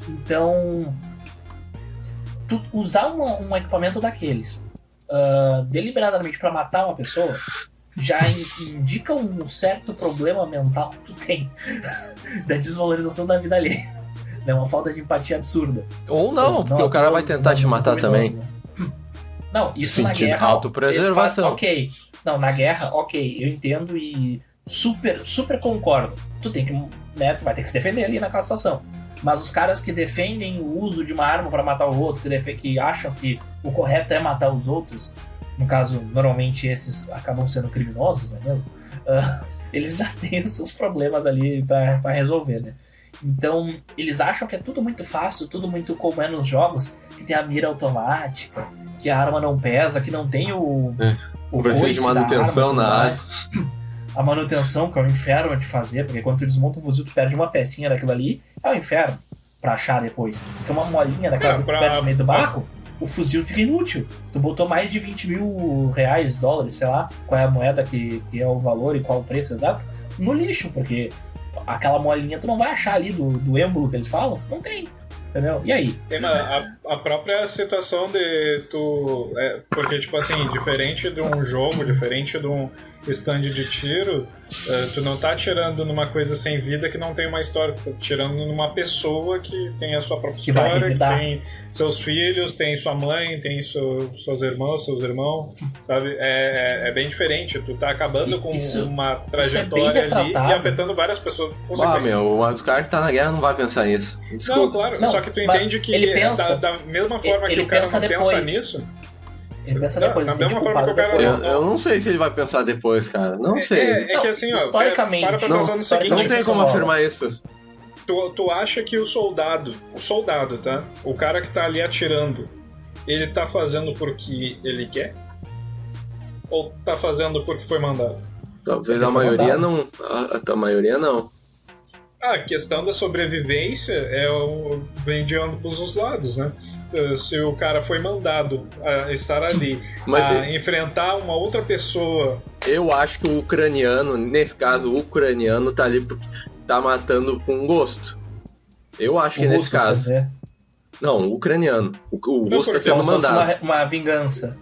Então, tu usar um, um equipamento daqueles uh, deliberadamente para matar uma pessoa já in, indica um certo problema mental que tu tem [laughs] da desvalorização da vida ali. É uma falta de empatia absurda. Ou não, não porque não, o cara vai tentar te matar também. Né? Não, isso Sentindo na guerra. Autopreservação. Ok. Não, na guerra, ok, eu entendo e super, super concordo. Tu tem que. Né, tu vai ter que se defender ali naquela situação. Mas os caras que defendem o uso de uma arma para matar o outro, que, que acham que o correto é matar os outros, no caso, normalmente esses acabam sendo criminosos, não é mesmo? Uh, [laughs] eles já [laughs] têm os seus problemas ali para resolver, né? Então, eles acham que é tudo muito fácil, tudo muito como é nos jogos, que tem a mira automática, que a arma não pesa, que não tem o. É, o precisa de manutenção na área. A manutenção, que é um inferno de fazer, porque quando tu desmonta um fuzil, tu perde uma pecinha daquilo ali, é um inferno pra achar depois. Porque uma molinha daquela é, pra... que tu perde no meio do barro, o fuzil fica inútil. Tu botou mais de 20 mil reais, dólares, sei lá, qual é a moeda que, que é o valor e qual o preço exato, no lixo, porque aquela molinha tu não vai achar ali do, do êmbolo que eles falam, não tem. Entendeu? E aí? Uma- a, a própria situação de tu. é, porque, tipo assim, diferente de um jogo, diferente de um stand de tiro, é, tu não tá atirando numa coisa sem vida que não tem uma história, tu tá atirando numa pessoa que tem a sua própria Que história, que tem seus filhos, tem sua mãe, tem seu, suas irmãs, seus irmãos, sabe? É, é, é bem diferente. Tu tá acabando com Isso- uma bem trajetória ali e afetando várias pessoas. Ah, meu, mas o cara que tá na guerra não vai pensar nisso. Não, Desculpa. claro, Não, só que tu entende que ele pensa- da, da mesma forma ele que o cara pensa não pensa depois. nisso, Ele pensa Não, depois, da mesma forma que o cara- eu, eu não sei se ele vai pensar depois, cara. Não sei. É, é Não, que assim, ó, historicamente, para pra não, pensar no seguinte, não tem como afirmar isso. tu, tu acha que o soldado, o soldado, tá? O cara que tá ali atirando, ele tá fazendo porque ele quer? Ou tá fazendo porque foi mandado? Talvez a maioria mandado. não. A, a maioria não. A questão da sobrevivência é o vem de ambos os lados, né? Se o cara foi mandado a estar ali, Mas a enfrentar uma outra pessoa eu acho que o ucraniano, nesse caso, o ucraniano tá ali porque tá matando com gosto. Eu acho que O nesse russo, quer caso. Não, o ucraniano. O, o russo tá sendo mandado. uma, uma vingança.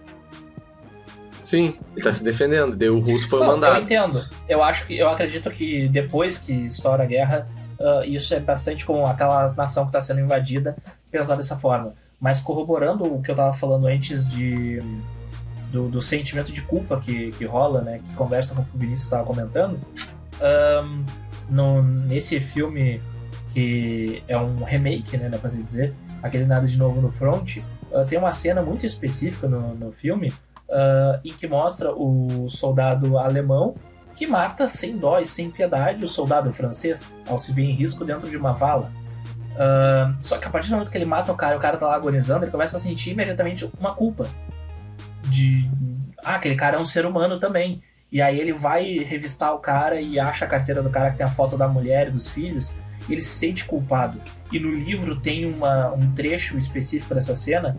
Sim, ele tá se defendendo. Daí o russo foi Não, Eu mandado. entendo. Eu acho que eu acredito que depois que estoura a guerra, ah, isso é bastante como aquela nação que está sendo invadida pensar dessa forma. Mas corroborando o que eu tava falando antes de do, do sentimento de culpa que, que rola, né? Que conversa com o que o Vinícius estava comentando. ahn, no, nesse filme que é um remake, né? Dá pra dizer, aquele Nada de Novo no Front, ah, tem uma cena muito específica no, no filme ah, em que mostra o soldado alemão que mata sem dó e sem piedade o soldado francês ao se ver em risco dentro de uma vala. Ah, só que a partir do momento que ele mata o cara o cara tá lá agonizando, ele começa a sentir imediatamente uma culpa. De. Ah, aquele cara é um ser humano também. E aí ele vai revistar o cara e acha a carteira do cara que tem a foto da mulher e dos filhos. E ele se sente culpado. E no livro tem uma, um trecho específico dessa cena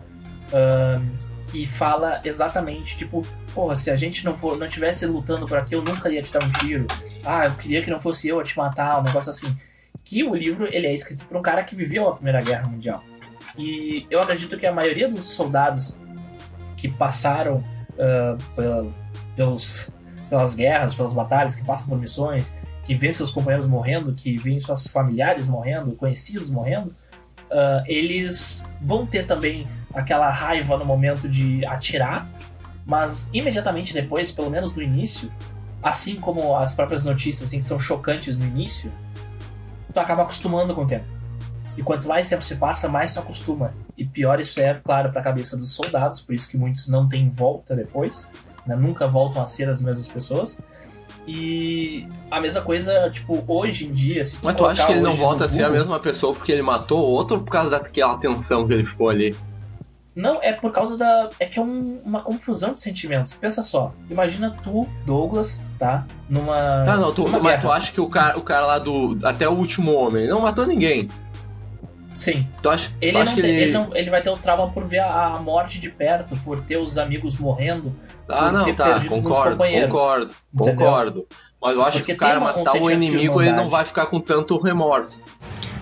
ah, que fala exatamente, tipo, porra, se a gente não for, não tivesse lutando por aqui, eu nunca ia te dar um tiro. Ah, eu queria que não fosse eu a te matar, um negócio assim. Que o livro ele é escrito por um cara que viveu a Primeira Guerra Mundial. E eu acredito que a maioria dos soldados que passaram ah, pela- pelos, pelas guerras, pelas batalhas, que passam por missões, que vêem seus companheiros morrendo, que vêem seus familiares morrendo, conhecidos morrendo, ah, eles vão ter também aquela raiva no momento de atirar, mas imediatamente depois, pelo menos no início, assim como as próprias notícias assim, que são chocantes no início, tu acaba acostumando com o tempo. E quanto mais tempo se passa, mais tu acostuma. E pior isso é, claro, para a cabeça dos soldados, por isso que muitos não têm volta depois, né? nunca voltam a ser as mesmas pessoas. E a mesma coisa, tipo, hoje em dia, se Mas tu acha que ele não volta a ser a mesma pessoa porque ele matou outro ou por causa daquela tensão que ele ficou ali? Não, é por causa da. É que é um- uma confusão de sentimentos. Pensa só. Imagina tu, Douglas, tá? Numa. Tá, não, tu, numa mas tu guerra. acha que o cara, o cara lá do. Até o último homem ele não matou ninguém. Sim. Tu acha, tu Ele, acha não que tem- ele. ele, não- ele vai ter o trauma por ver a, a morte de perto, por ter os amigos morrendo. Ah, não, tá, concordo, concordo, Entendeu? concordo. Mas eu acho Porque que o cara um matar de inimigo, ele não vai ficar com tanto remorso.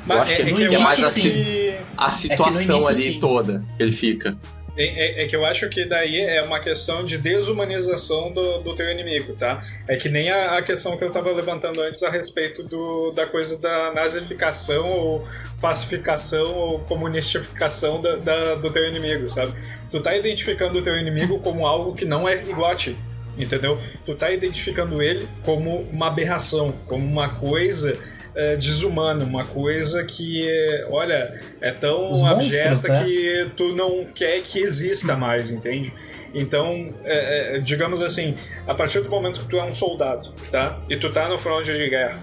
Mas acho que é, no que eu início, acho sim. que A situação início, ali sim. toda que ele fica. É, é- é que eu acho que daí é uma questão de desumanização do, do teu inimigo, tá? É que nem a, a questão que eu tava levantando antes a respeito do, da coisa da nazificação ou pacificação ou comunistificação da, da- do teu inimigo, sabe? Tu tá identificando o teu inimigo como algo que não é igual a ti, entendeu? Tu tá identificando ele como uma aberração, como uma coisa é, desumana, uma coisa que, é, olha, é tão Os monstros, abjeta né? que tu não quer que exista mais, entende? Então, é, é, digamos assim, a partir do momento que tu é um soldado, tá? E tu tá no fronte de guerra,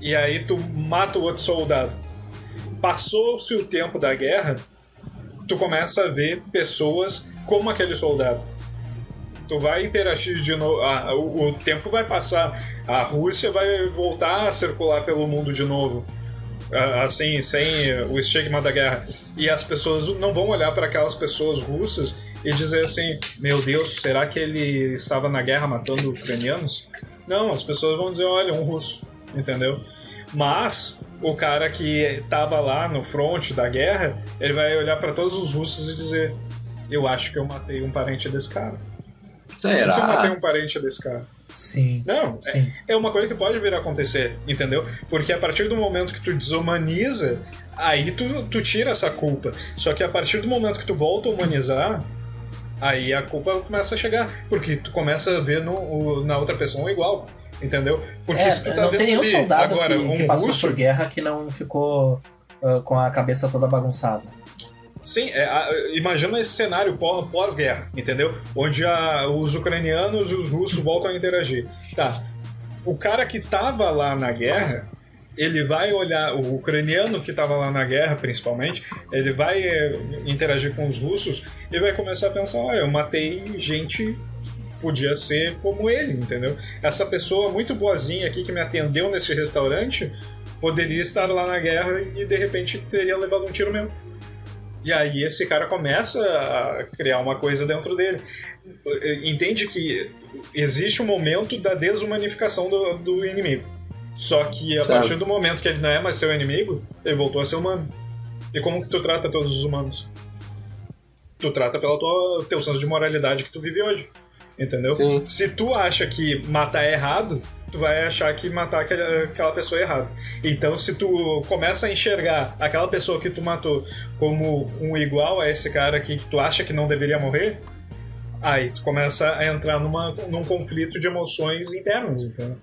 e aí tu mata o outro soldado. Passou-se o tempo da guerra, tu começa a ver pessoas como aquele soldado. Tu vai interagir de novo, o, o tempo vai passar, a Rússia vai voltar a circular pelo mundo de novo, assim, sem o estigma da guerra. E as pessoas não vão olhar para aquelas pessoas russas e dizer assim: Meu Deus, será que ele estava na guerra matando ucranianos? Não, as pessoas vão dizer: Olha, um russo, entendeu? Mas o cara que tava lá no front da guerra, ele vai olhar para todos os russos e dizer: Eu acho que eu matei um parente desse cara. Será? Se eu matei um parente desse cara. Sim. Não, é, Sim. é uma coisa que pode vir a acontecer, entendeu? Porque a partir do momento que tu desumaniza, aí tu, tu tira essa culpa. Só que a partir do momento que tu volta a humanizar, aí a culpa começa a chegar. Porque tu começa a ver no, o- na outra pessoa igual, entendeu? Porque É, se tu tá não vendo tem nenhum ali soldado agora que, um que passou russo. por guerra que não ficou ah, com a cabeça toda bagunçada. Sim, é, a- imagina esse cenário pó- pós-guerra, entendeu? Onde a- os ucranianos e os russos voltam a interagir. Tá. O cara que tava lá na guerra, ele vai olhar, o ucraniano que tava lá na guerra, principalmente, ele vai é, interagir com os russos e vai começar a pensar: olha, eu matei gente. Podia ser como ele, entendeu? Essa pessoa muito boazinha aqui que me atendeu nesse restaurante poderia estar lá na guerra e de repente teria levado um tiro mesmo. E aí esse cara começa a criar uma coisa dentro dele. Entende que existe um momento da desumanificação do, do inimigo. Só que a Certo. partir do momento que ele não é mais seu inimigo, ele voltou a ser humano. E como que tu trata todos os humanos? Tu trata pelo tua, teu senso de moralidade que tu vive hoje. Entendeu? Sim. Se tu acha que matar é errado, tu vai achar que matar aquela, pessoa é errado. Então, se tu começa a enxergar aquela pessoa que tu matou como um igual a esse cara aqui que tu acha que não deveria morrer, aí tu começa a entrar numa, num conflito de emoções internas, entendeu?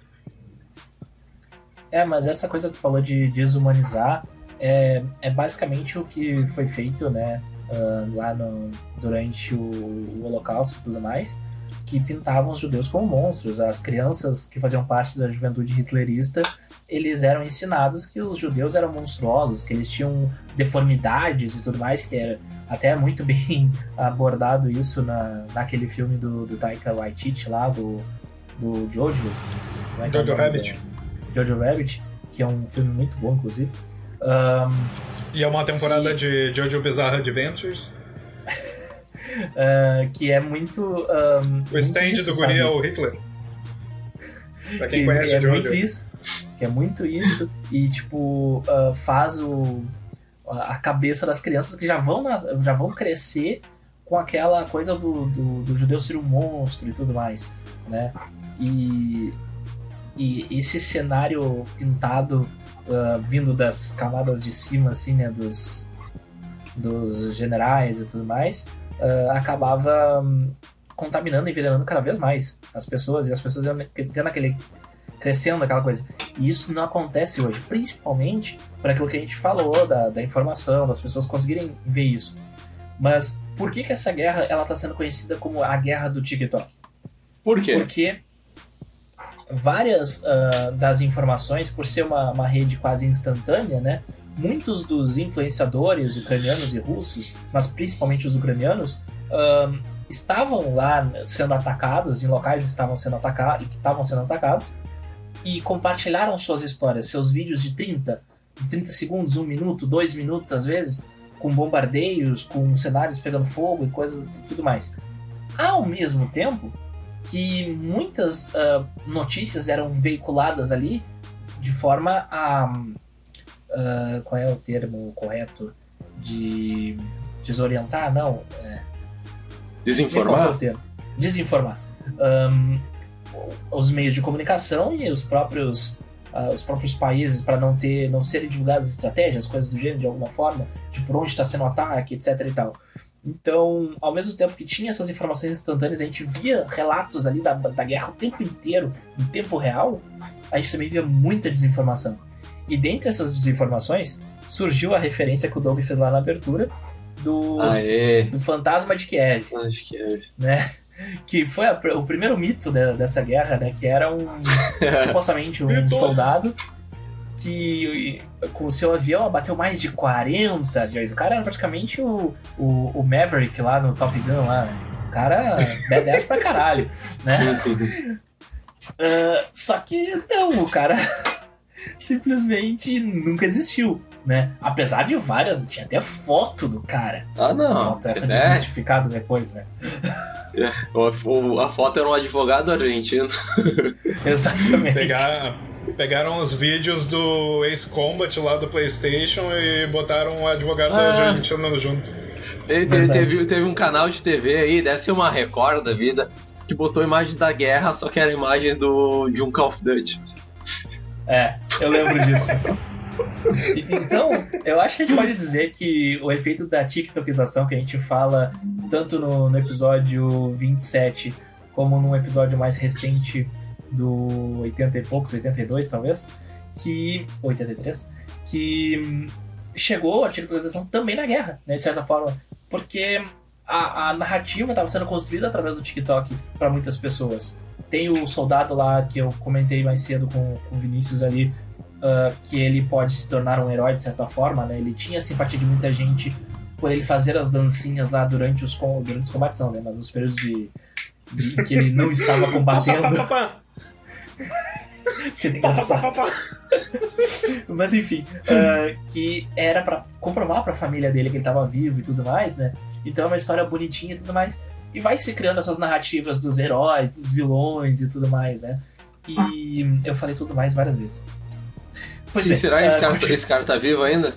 É, mas essa coisa que tu falou de desumanizar é, é basicamente o que foi feito, né, ah, lá no, durante o, o Holocausto e tudo mais, que pintavam os judeus como monstros. As crianças que faziam parte da juventude hitlerista, eles eram ensinados que os judeus eram monstruosos, que eles tinham deformidades e tudo mais, que era até muito [laughs] bem abordado isso na, naquele filme do, do Taika Waititi lá, do, do Jojo. É que é Jojo Rabbit. do- Jojo Rabbit, que é um filme muito bom, inclusive. Ahn, E é uma temporada de Jojo Bizarre Adventures. Ah, que é muito. ahm, O stand muito isso, do guri é o Hitler. Pra quem que conhece é o Jojo. muito isso. Que é muito isso. E, tipo, ah, faz o, a cabeça das crianças que já vão, nas- já vão crescer com aquela coisa do, do, do judeu ser um monstro e tudo mais, né? E, e esse cenário pintado ah, vindo das camadas de cima, assim, né? Dos, dos generais e tudo mais, ah, acabava hum, contaminando e envenenando cada vez mais as pessoas e as pessoas iam tendo aquele crescendo aquela coisa. E isso não acontece hoje, principalmente por aquilo que a gente falou da, da informação, das pessoas conseguirem ver isso. Mas por que, que essa guerra ela está sendo conhecida como a guerra do TikTok? Por quê? Porque várias ah, das informações, por ser uma, uma rede quase instantânea, né? Muitos dos influenciadores ucranianos e russos, mas principalmente os ucranianos, ahn, estavam lá sendo atacados, em locais estavam sendo atacados, que estavam sendo atacados, e compartilharam suas histórias, seus vídeos de 30, 30 segundos, 1 minuto, 2 minutos às vezes, com bombardeios, com cenários pegando fogo e coisas tudo mais. Ao mesmo tempo que muitas ah, notícias eram veiculadas ali de forma a. ah, qual é o termo correto? De desorientar? Não. É, Desinformar? Desinformar. Ahn, os meios de comunicação e os próprios, ah, os próprios países para não ter não serem divulgadas estratégias, coisas do gênero de alguma forma, de por onde está sendo o ataque, etc e tal. Então, ao mesmo tempo que tinha essas informações instantâneas, a gente via relatos ali da, da guerra o tempo inteiro, em tempo real, a gente também via muita desinformação. E dentre essas desinformações, surgiu a referência que o Doug fez lá na abertura do, Aê. do fantasma de Kiev Acho que é. né? [laughs] Que foi a- o primeiro mito dessa guerra, né? Que era um [laughs] supostamente um soldado que com o seu avião abateu mais de 40 aviões. O cara era praticamente o, o, o Maverick lá no Top Gun lá. né? O cara badass pra caralho, né? Ah, só que não, o cara simplesmente nunca existiu, né? Apesar de várias, tinha até foto do cara. Ah, não. Foto essa É, desmistificada depois, né? o- a foto era um advogado argentino. [laughs] Exatamente. Pegar, Pegaram os vídeos do Ace Combat lá do PlayStation e botaram o advogado Ah. da Argentina junto. Teve, Verdade. teve, teve um canal de TV aí, deve ser uma Record da vida, que botou imagens da guerra, só que eram imagens do, de um Call of Duty. É, eu lembro disso. Então, eu acho que a gente pode dizer que o efeito da TikTokização que a gente fala tanto no, no episódio 27 como num episódio mais recente do 80 e poucos, 82 talvez, que. 83, que hum, chegou a TikTokização também na guerra, né, de certa forma, porque a, a narrativa estava sendo construída através do TikTok para muitas pessoas. Tem o soldado lá que eu comentei mais cedo com, com o Vinícius ali, ah, que ele pode se tornar um herói de certa forma, né? Ele tinha a simpatia de muita gente por ele fazer as dancinhas lá durante os, durante os combates, não, né? Mas nos períodos de, de que ele não estava [laughs] combatendo. seria [laughs] engraçado. [laughs] Mas enfim, ah, que era pra comprovar pra família dele que ele tava vivo e tudo mais, né? Então é uma história bonitinha e tudo mais. E vai se criando essas narrativas dos heróis, dos vilões e tudo mais, né? E eu falei tudo mais várias vezes. Pois Sim, bem, será ah, esse, cara, continu- esse cara tá vivo ainda?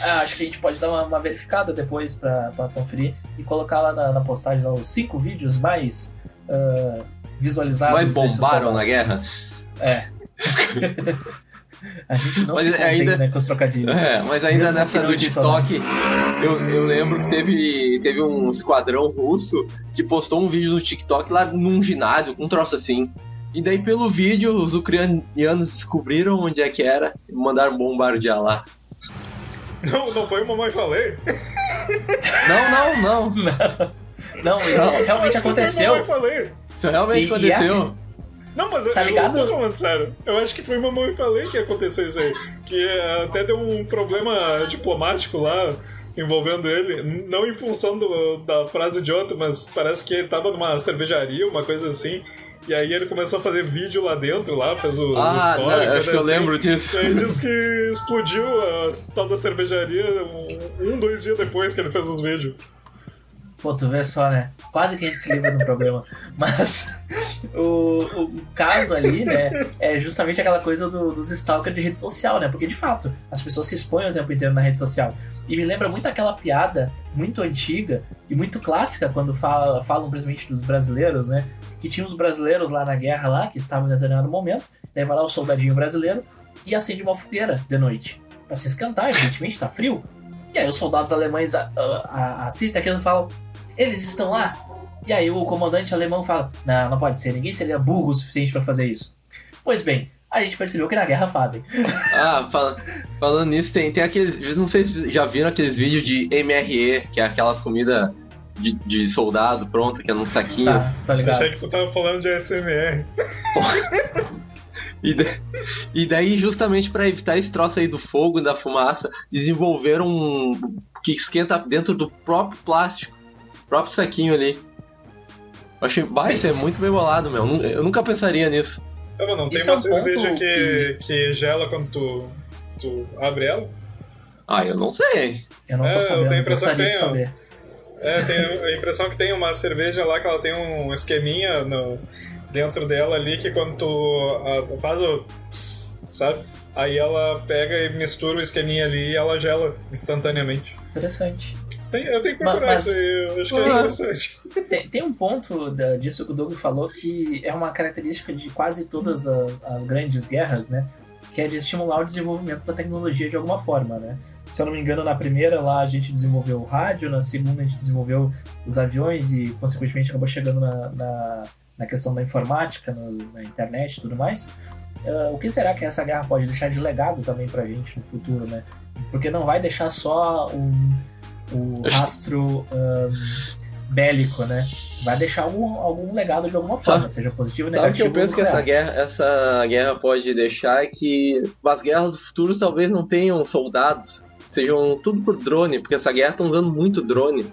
ah, acho que a gente pode dar uma, uma verificada depois pra, pra conferir e colocar lá na, na postagem lá, os cinco vídeos mais ah, visualizados. Desse bombaram na guerra? É. [laughs] [laughs] a gente não Mas se contém, ainda- né, com os trocadilhos. É, mas ainda Mesmo nessa não do. TikTok, eu, eu lembro que teve, teve um esquadrão russo que postou um vídeo no TikTok lá num ginásio, com um troço assim. E daí, pelo vídeo, os ucranianos descobriram onde é que era e mandaram bombardear lá. Não, não foi o mamãe falei. Não, não, não. [laughs] Não, isso Não. realmente aconteceu. mamãe falei. Isso realmente E- e aconteceu. Não, mas eu, Tá ligado? eu não tô falando sério. Eu acho que foi o mamãe falei que aconteceu isso aí. Que eh, até deu um problema diplomático lá envolvendo ele. Não em função do- da frase idiota, mas parece que ele tava numa cervejaria, uma coisa assim. E aí ele começou a fazer vídeo lá dentro, lá, fez os Ah, stories. não, acho que eu assim. lembro disso. E aí diz que explodiu a tal da cervejaria um, um, dois dias depois que ele fez os vídeos. Pô, tu vê só, né? Quase que a gente se livra do problema. [laughs] Mas o, o caso ali, né, é justamente aquela coisa do- dos stalkers de rede social, né? Porque de fato, as pessoas se expõem o tempo inteiro na rede social. E me lembra muito aquela piada muito antiga e muito clássica quando fala, falam principalmente dos brasileiros, né? Que tinha os brasileiros lá na guerra lá, que estavam em determinado momento, vai lá o soldadinho brasileiro e acende uma fogueira de noite. Pra se esquentar, evidentemente, tá frio. E aí os soldados alemães a- a- a- assistem aquilo e falam, eles estão lá? E aí o comandante alemão fala, não, não pode ser, ninguém seria burro o suficiente pra fazer isso. Pois bem, a gente percebeu que na guerra fazem. [laughs] Ah, fala- falando nisso, tem, tem aqueles. Não sei se já viram aqueles vídeos de MRE, que é aquelas comidas de, de soldado pronto, que é num saquinhos. Tá, tá ligado? Achei que tu tava falando de ASMR. [laughs] E, da- e daí, justamente pra evitar esse troço aí do fogo e da fumaça, desenvolveram um que esquenta dentro do próprio plástico, próprio saquinho ali. Eu achei, vai, isso é muito bem bolado, meu. Eu nunca pensaria nisso. Mas não tem Isso é uma um cerveja ponto que, que gela quando tu, tu abre ela? Ah, eu não sei. Eu não tô É, eu sabendo, tenho a impressão que tem, ó. É, tem a impressão que tem uma cerveja lá que ela tem um esqueminha no- dentro dela ali que quando tu ah, faz o tss, sabe? Aí ela pega e mistura o esqueminha ali e ela gela instantaneamente. Interessante. Tem- eu tenho que procurar mas- isso aí, eu acho que é interessante. [laughs] Tem, tem um ponto da- disso que o Doug falou que é uma característica de quase todas a- as grandes guerras, né? Que é de estimular o desenvolvimento da tecnologia de alguma forma, né? Se eu não me engano, na primeira lá a gente desenvolveu o rádio, na segunda a gente desenvolveu os aviões e, consequentemente, acabou chegando na, na, na questão da informática, no- na internet e tudo mais. Ah, o que será que essa guerra pode deixar de legado também pra gente no futuro, né? Porque não vai deixar só um, o rastro ahn, bélico, né? Vai deixar algum, algum legado de alguma forma, seja positivo ou Sabe o que negativo. eu penso que essa nuclear. guerra, essa guerra pode deixar é que as guerras do futuro talvez não tenham soldados, sejam tudo por drone, porque essa guerra estão usando muito drone.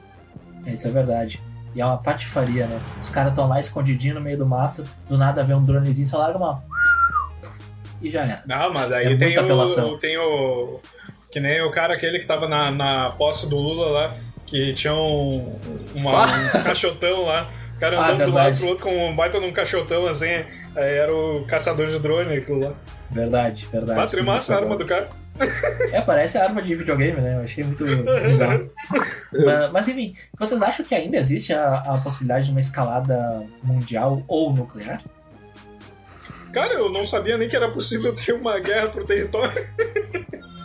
Isso é verdade. E é uma patifaria, né? Os caras estão lá escondidinho no meio do mato, do nada vê um dronezinho, só larga uma. E já era. Não, mas É aí muita tem, o, tem o. Que nem o cara aquele que tava na, na posse do Lula lá, que tinha um, uma- um caixotão lá O cara Ah, andando do lado pro outro com um baita num caixotão assim, era o caçador de drone aquilo lá. Verdade, verdade. Bateu massa a arma do cara. [laughs] É, parece a arma de videogame, né? Eu achei muito bizarro. mas, mas, enfim, vocês acham que ainda existe a, a possibilidade de uma escalada mundial ou nuclear? Cara, eu não sabia nem que era possível ter uma guerra por território. [laughs]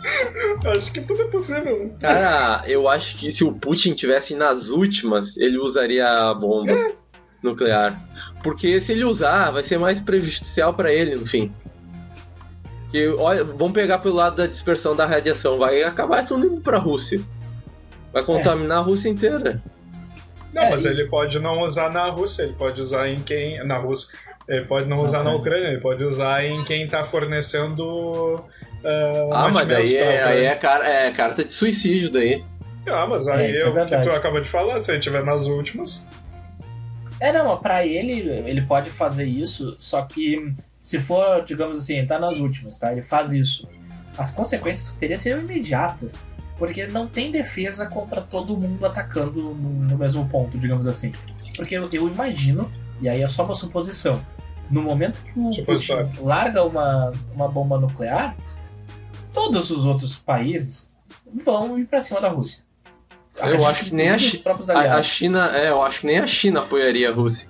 Acho que tudo é possível. Cara, eu acho que se o Putin tivesse nas últimas, ele usaria a bomba nuclear. Porque se ele usar, vai ser mais prejudicial pra ele, no fim. Que, olha, vamos pegar pelo lado da dispersão da radiação, vai acabar tudo indo pra Rússia. Vai contaminar a Rússia inteira. Não, É, mas e- ele pode não usar na Rússia, ele pode usar em quem. Na Rússia. Ele pode não usar na Ucrânia, ele pode usar em quem tá fornecendo. Ah, Ah, mas daí é, aí é, car- é carta de suicídio daí. Ah, mas É, aí isso é é o que tu acaba de falar, se ele tiver nas últimas. É, não, mas pra ele, ele pode fazer isso, só que se for, digamos assim, ele tá nas últimas, tá? Ele faz isso. As consequências que teria seriam imediatas. Porque não tem defesa contra todo mundo atacando no, no mesmo ponto, digamos assim. Porque eu, eu imagino, e aí é só uma suposição, no momento que o. Putin larga uma, uma bomba nuclear, todos os outros países vão ir pra cima da Rússia. Eu acho que nem a Chi- A, a. China, é, eu acho que nem a China apoiaria a Rússia.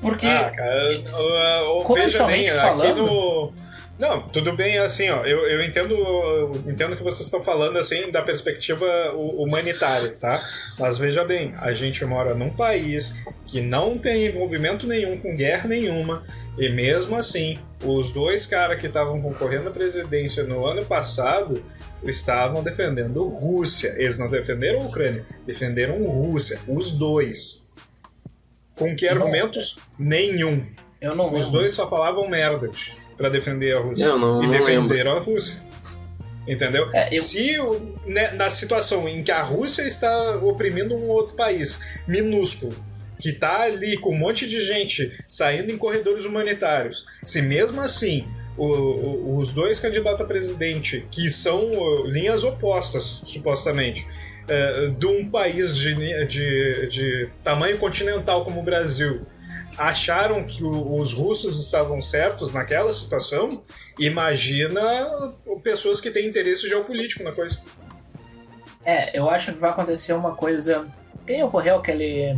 Porque Ah, cara, uh, uh, veja Comercialmente bem, aqui falando- no. Não, tudo bem, assim, ó, eu, eu entendo eu entendo que vocês estão falando, assim, da perspectiva hu- humanitária, tá? Mas veja bem, a gente mora num país que não tem envolvimento nenhum com guerra nenhuma, e mesmo assim, os dois caras que estavam concorrendo à presidência no ano passado estavam defendendo Rússia. Eles não defenderam a Ucrânia, defenderam Rússia, os dois. Com que Não. argumentos? Nenhum. eu não Os lembro. dois só falavam merda pra defender a Rússia. Eu não- e não defenderam a Rússia. Entendeu? É, eu- Se né, na situação em que a Rússia está oprimindo um outro país minúsculo, que tá ali com um monte de gente saindo em corredores humanitários, se mesmo assim o- o- os dois candidatos a presidente, que são uh, linhas opostas, supostamente, eh, de um país de, de, de tamanho continental como o Brasil, acharam que o- os russos estavam certos naquela situação, imagina pessoas que têm interesse geopolítico na coisa. É, eu acho que vai acontecer uma coisa. Quem ocorreu aquele,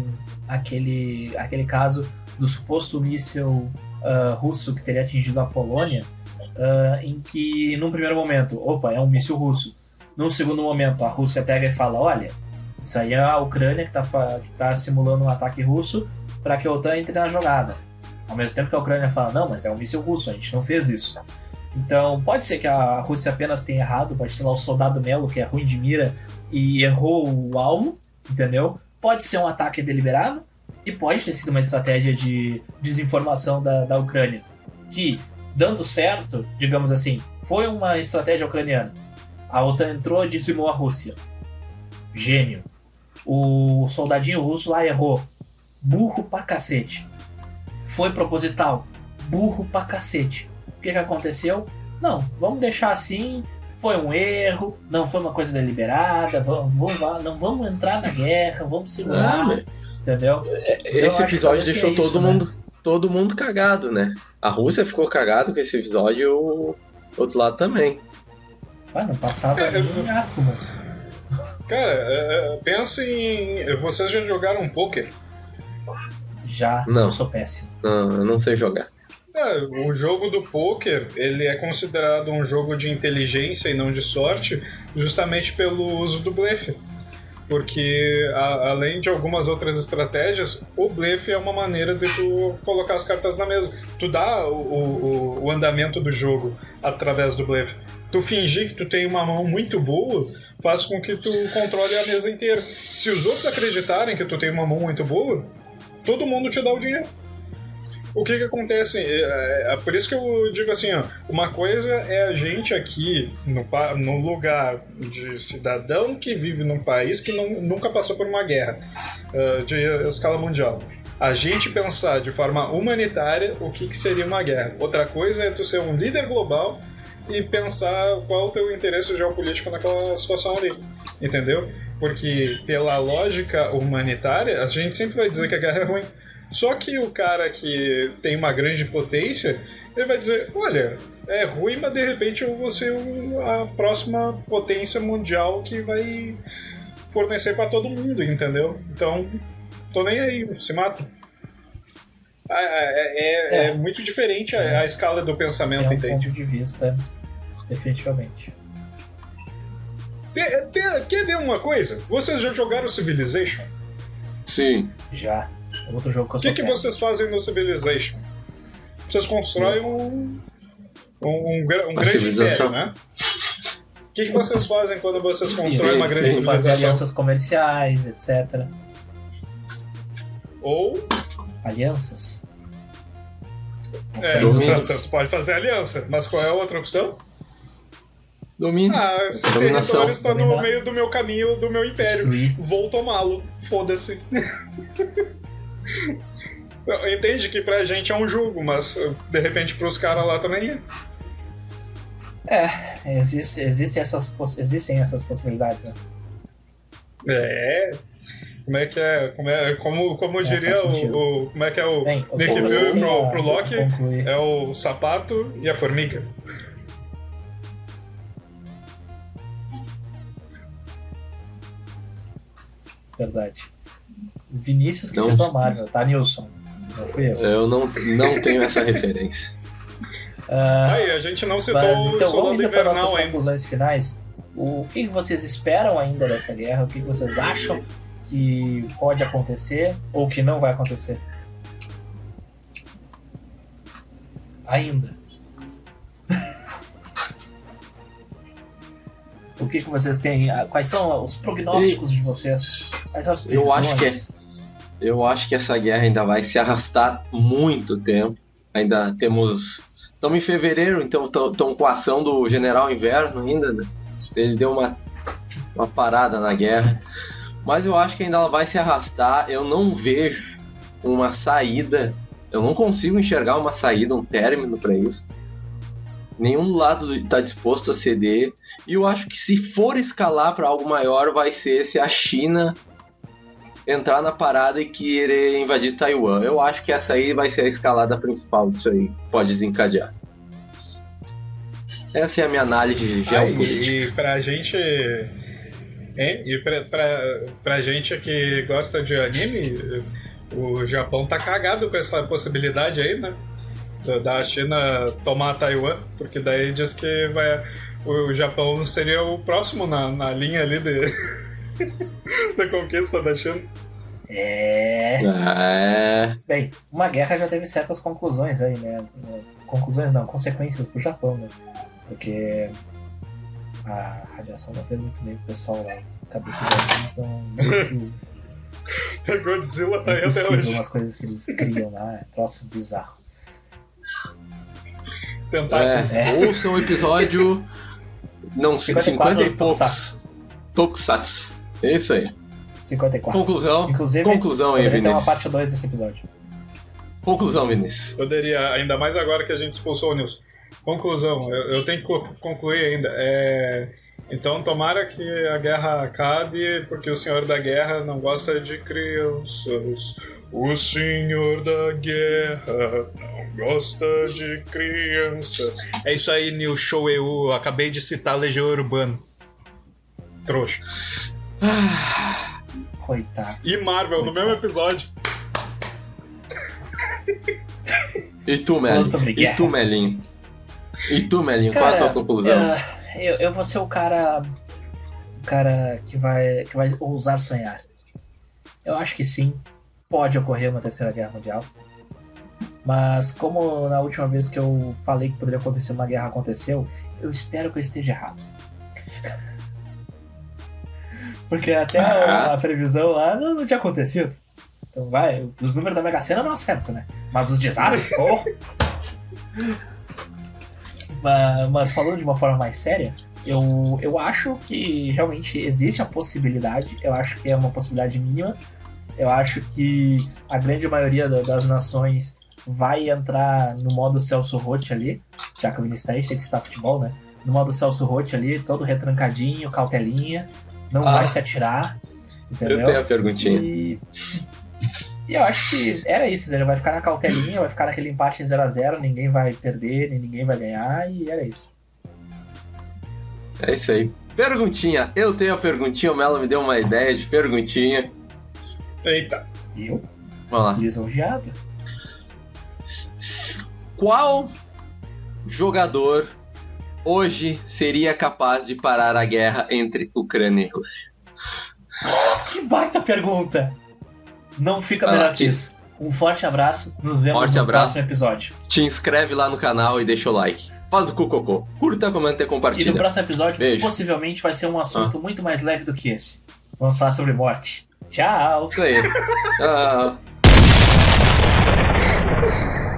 aquele, aquele caso do suposto míssil ah, russo que teria atingido a Polônia, ah, em que, num primeiro momento, opa, é um míssil russo. Num segundo momento, a Rússia pega e fala: olha, isso aí é a Ucrânia que está que tá simulando um ataque russo para que a OTAN entre na jogada. Ao mesmo tempo que a Ucrânia fala: não, mas é um míssil russo, a gente não fez isso. Então, pode ser que a Rússia apenas tenha errado, pode ter lá o soldado Melo, que é ruim de mira, e errou o alvo, entendeu? Pode ser um ataque deliberado e pode ter sido uma estratégia de desinformação da, da Ucrânia. Que, dando certo, digamos assim, foi uma estratégia ucraniana. A OTAN entrou e dizimou a Rússia. Gênio. O soldadinho russo lá errou. Burro pra cacete. Foi proposital. Burro pra cacete. O que, que aconteceu? Não, vamos deixar assim, foi um erro, não foi uma coisa deliberada, vamos, vamos, não vamos entrar na guerra, vamos Ah, segurar, mas entendeu? eu esse acho que episódio deixou tenha isso, todo né? mundo todo mundo cagado, né? A Rússia ficou cagado com esse episódio e o outro lado também. Mas não passava É, eu- nem átomo. Cara, é, é, pensa em. Vocês já jogaram poker? Já, Não. eu sou péssimo. Não, eu não sei jogar. É, o jogo do poker ele é considerado um jogo de inteligência e não de sorte, justamente pelo uso do blefe. Porque a- além de algumas outras estratégias, o blefe é uma maneira de tu colocar as cartas na mesa. Tu dá o, o, o andamento do jogo através do blefe. Tu fingir que tu tem uma mão muito boa faz com que tu controle a mesa inteira. Se os outros acreditarem que tu tem uma mão muito boa, todo mundo te dá o dinheiro. O que que acontece? É, é por isso que eu digo assim, ó, uma coisa é a gente aqui no, no lugar de cidadão que vive num país que não- nunca passou por uma guerra ah, de escala mundial. A gente pensar de forma humanitária o que, que seria uma guerra. Outra coisa é tu ser um líder global e pensar qual é o teu interesse geopolítico naquela situação ali. Entendeu? Porque pela lógica humanitária, a gente sempre vai dizer que a guerra é ruim. Só que o cara que tem uma grande potência, ele vai dizer: olha, é ruim, mas de repente eu vou ser a próxima potência mundial que vai fornecer pra todo mundo, entendeu? Então, tô nem aí, se mata. Ah, É, é- é É. muito diferente a, a escala do É pensamento, um entende? ponto de vista, definitivamente. Quer ver uma coisa? Vocês já jogaram Civilization? Sim. Já. É Outro jogo que eu O que, que vocês fazem no Civilization? Vocês constroem um, um, um um grande império, né? O que, que vocês fazem quando vocês constroem uma grande civilização? alianças comerciais, etc. Ou Alianças. é, pode fazer aliança, mas qual é a outra opção? Domínio. Ah, esse Dominação. território está no Dominar. meio do meu caminho, do meu império. Destruir. Vou tomá-lo. Foda-se. [laughs] Entende que pra gente é um jogo, mas de repente pros caras lá também é. É, existe, existem, essas, existem essas possibilidades, né? É. Como é que é? Como, é, como, como É, diria o, o- Como é que é o Bem, Nick Fury pro, pro Loki? concluir. É o sapato e a formiga. Verdade. Vinícius que Não. citou a Marvel, tá, Nilson? Não fui eu. Eu não, não tenho essa referência. [laughs] Ah, Aí, a gente não citou mas, o então, vamos Soldado indo para nossas Invernal ainda. conclusões finais. O que vocês esperam ainda dessa guerra? O que vocês acham que pode acontecer ou que não vai acontecer? Ainda. [laughs] o que que vocês têm? ah, Quais são os prognósticos de vocês? Quais são as Eu acho que é- previsões? Eu acho que essa guerra ainda vai se arrastar muito tempo. Ainda temos. Estamos em fevereiro, então estão com a ação do General Inverno ainda. Né? Ele deu uma, uma parada na guerra. Mas eu acho que ainda ela vai se arrastar. Eu não vejo uma saída. Eu não consigo enxergar uma saída, um término para isso. Nenhum lado está disposto a ceder. E eu acho que se for escalar para algo maior, vai ser se a China entrar na parada e querer invadir Taiwan. Eu acho que essa aí vai ser a escalada principal disso aí. Pode desencadear. Essa é a minha análise geopolítica. e, e pra gente. Hein? E pra, pra, pra gente que gosta de anime, o Japão tá cagado com essa possibilidade aí, né? Da- Da China tomar Taiwan, porque daí diz que vai, o Japão seria o próximo na, na linha ali de, [laughs] [laughs] da conquista da China. É. É. Bem, uma guerra já teve certas conclusões aí, né? Conclusões não, consequências pro Japão, né? Porque a radiação não fez muito bem pro pessoal lá. A cabeça deles não não Godzilla tá aí é até hoje. umas coisas que eles criam lá, é troço bizarro. Tentar. é. Ouça o episódio. Não, 50 e poucos. Tokusatsu. É isso aí. 54. Conclusão. Inclusive, Conclusão aí, ter uma Vinícius. parte 2 desse episódio. Conclusão, Vinícius. Poderia, ainda mais agora que a gente expulsou o Nilson. Conclusão, eu, eu tenho que co- concluir ainda. É, então, tomara que a guerra acabe, porque o senhor da guerra não gosta de crianças. O senhor da guerra não gosta de crianças. É isso aí, Nil Show. Eu acabei de citar Legião Urbana. Trouxa. Coitado. E Marvel no mesmo episódio. E tu, Melinho? sobre E tu, Melinho? E tu, Melinho? Qual a tua conclusão? Eu, eu, eu vou ser o cara. O cara que vai, que vai ousar sonhar. Eu acho que sim. Pode ocorrer uma terceira guerra mundial. Mas como na última vez que eu falei que poderia acontecer uma guerra aconteceu, eu espero que eu esteja errado. [laughs] Porque até a, Ah. a previsão lá não, não tinha acontecido. Então vai, os números da Mega Sena não acertam, né? Mas os desastres, [laughs] porra! mas, mas falando de uma forma mais séria, eu, eu acho que realmente existe a possibilidade, eu acho que é uma possibilidade mínima. Eu acho que a grande maioria da- das nações vai entrar no modo Celso Roth ali, já que o aí, tem que citar futebol, né? No modo Celso Roth ali, todo retrancadinho, cautelinha, não Ah. vai se atirar, entendeu? Eu tenho a perguntinha. E, E eu acho que era isso, ele vai ficar na cautelinha, vai ficar naquele empate em 0x0, ninguém vai perder, nem ninguém vai ganhar, e era isso. É isso aí. Perguntinha. Eu tenho a perguntinha, o Melo me deu uma ideia de perguntinha. Eita. Eu? Vamos lá. Lisonjeado? Qual jogador hoje seria capaz de parar a guerra entre Ucrânia e Rússia? Que baita pergunta! Não fica Fala melhor que isso. Um forte abraço, nos vemos forte no abraço. próximo episódio. Te inscreve lá no canal e deixa o like. Faz o cucocô. Curta, comenta e compartilha. E no próximo episódio, Beijo. possivelmente, vai ser um assunto ah. muito mais leve do que esse. Vamos falar sobre morte. Tchau! Isso aí. [laughs] Tchau.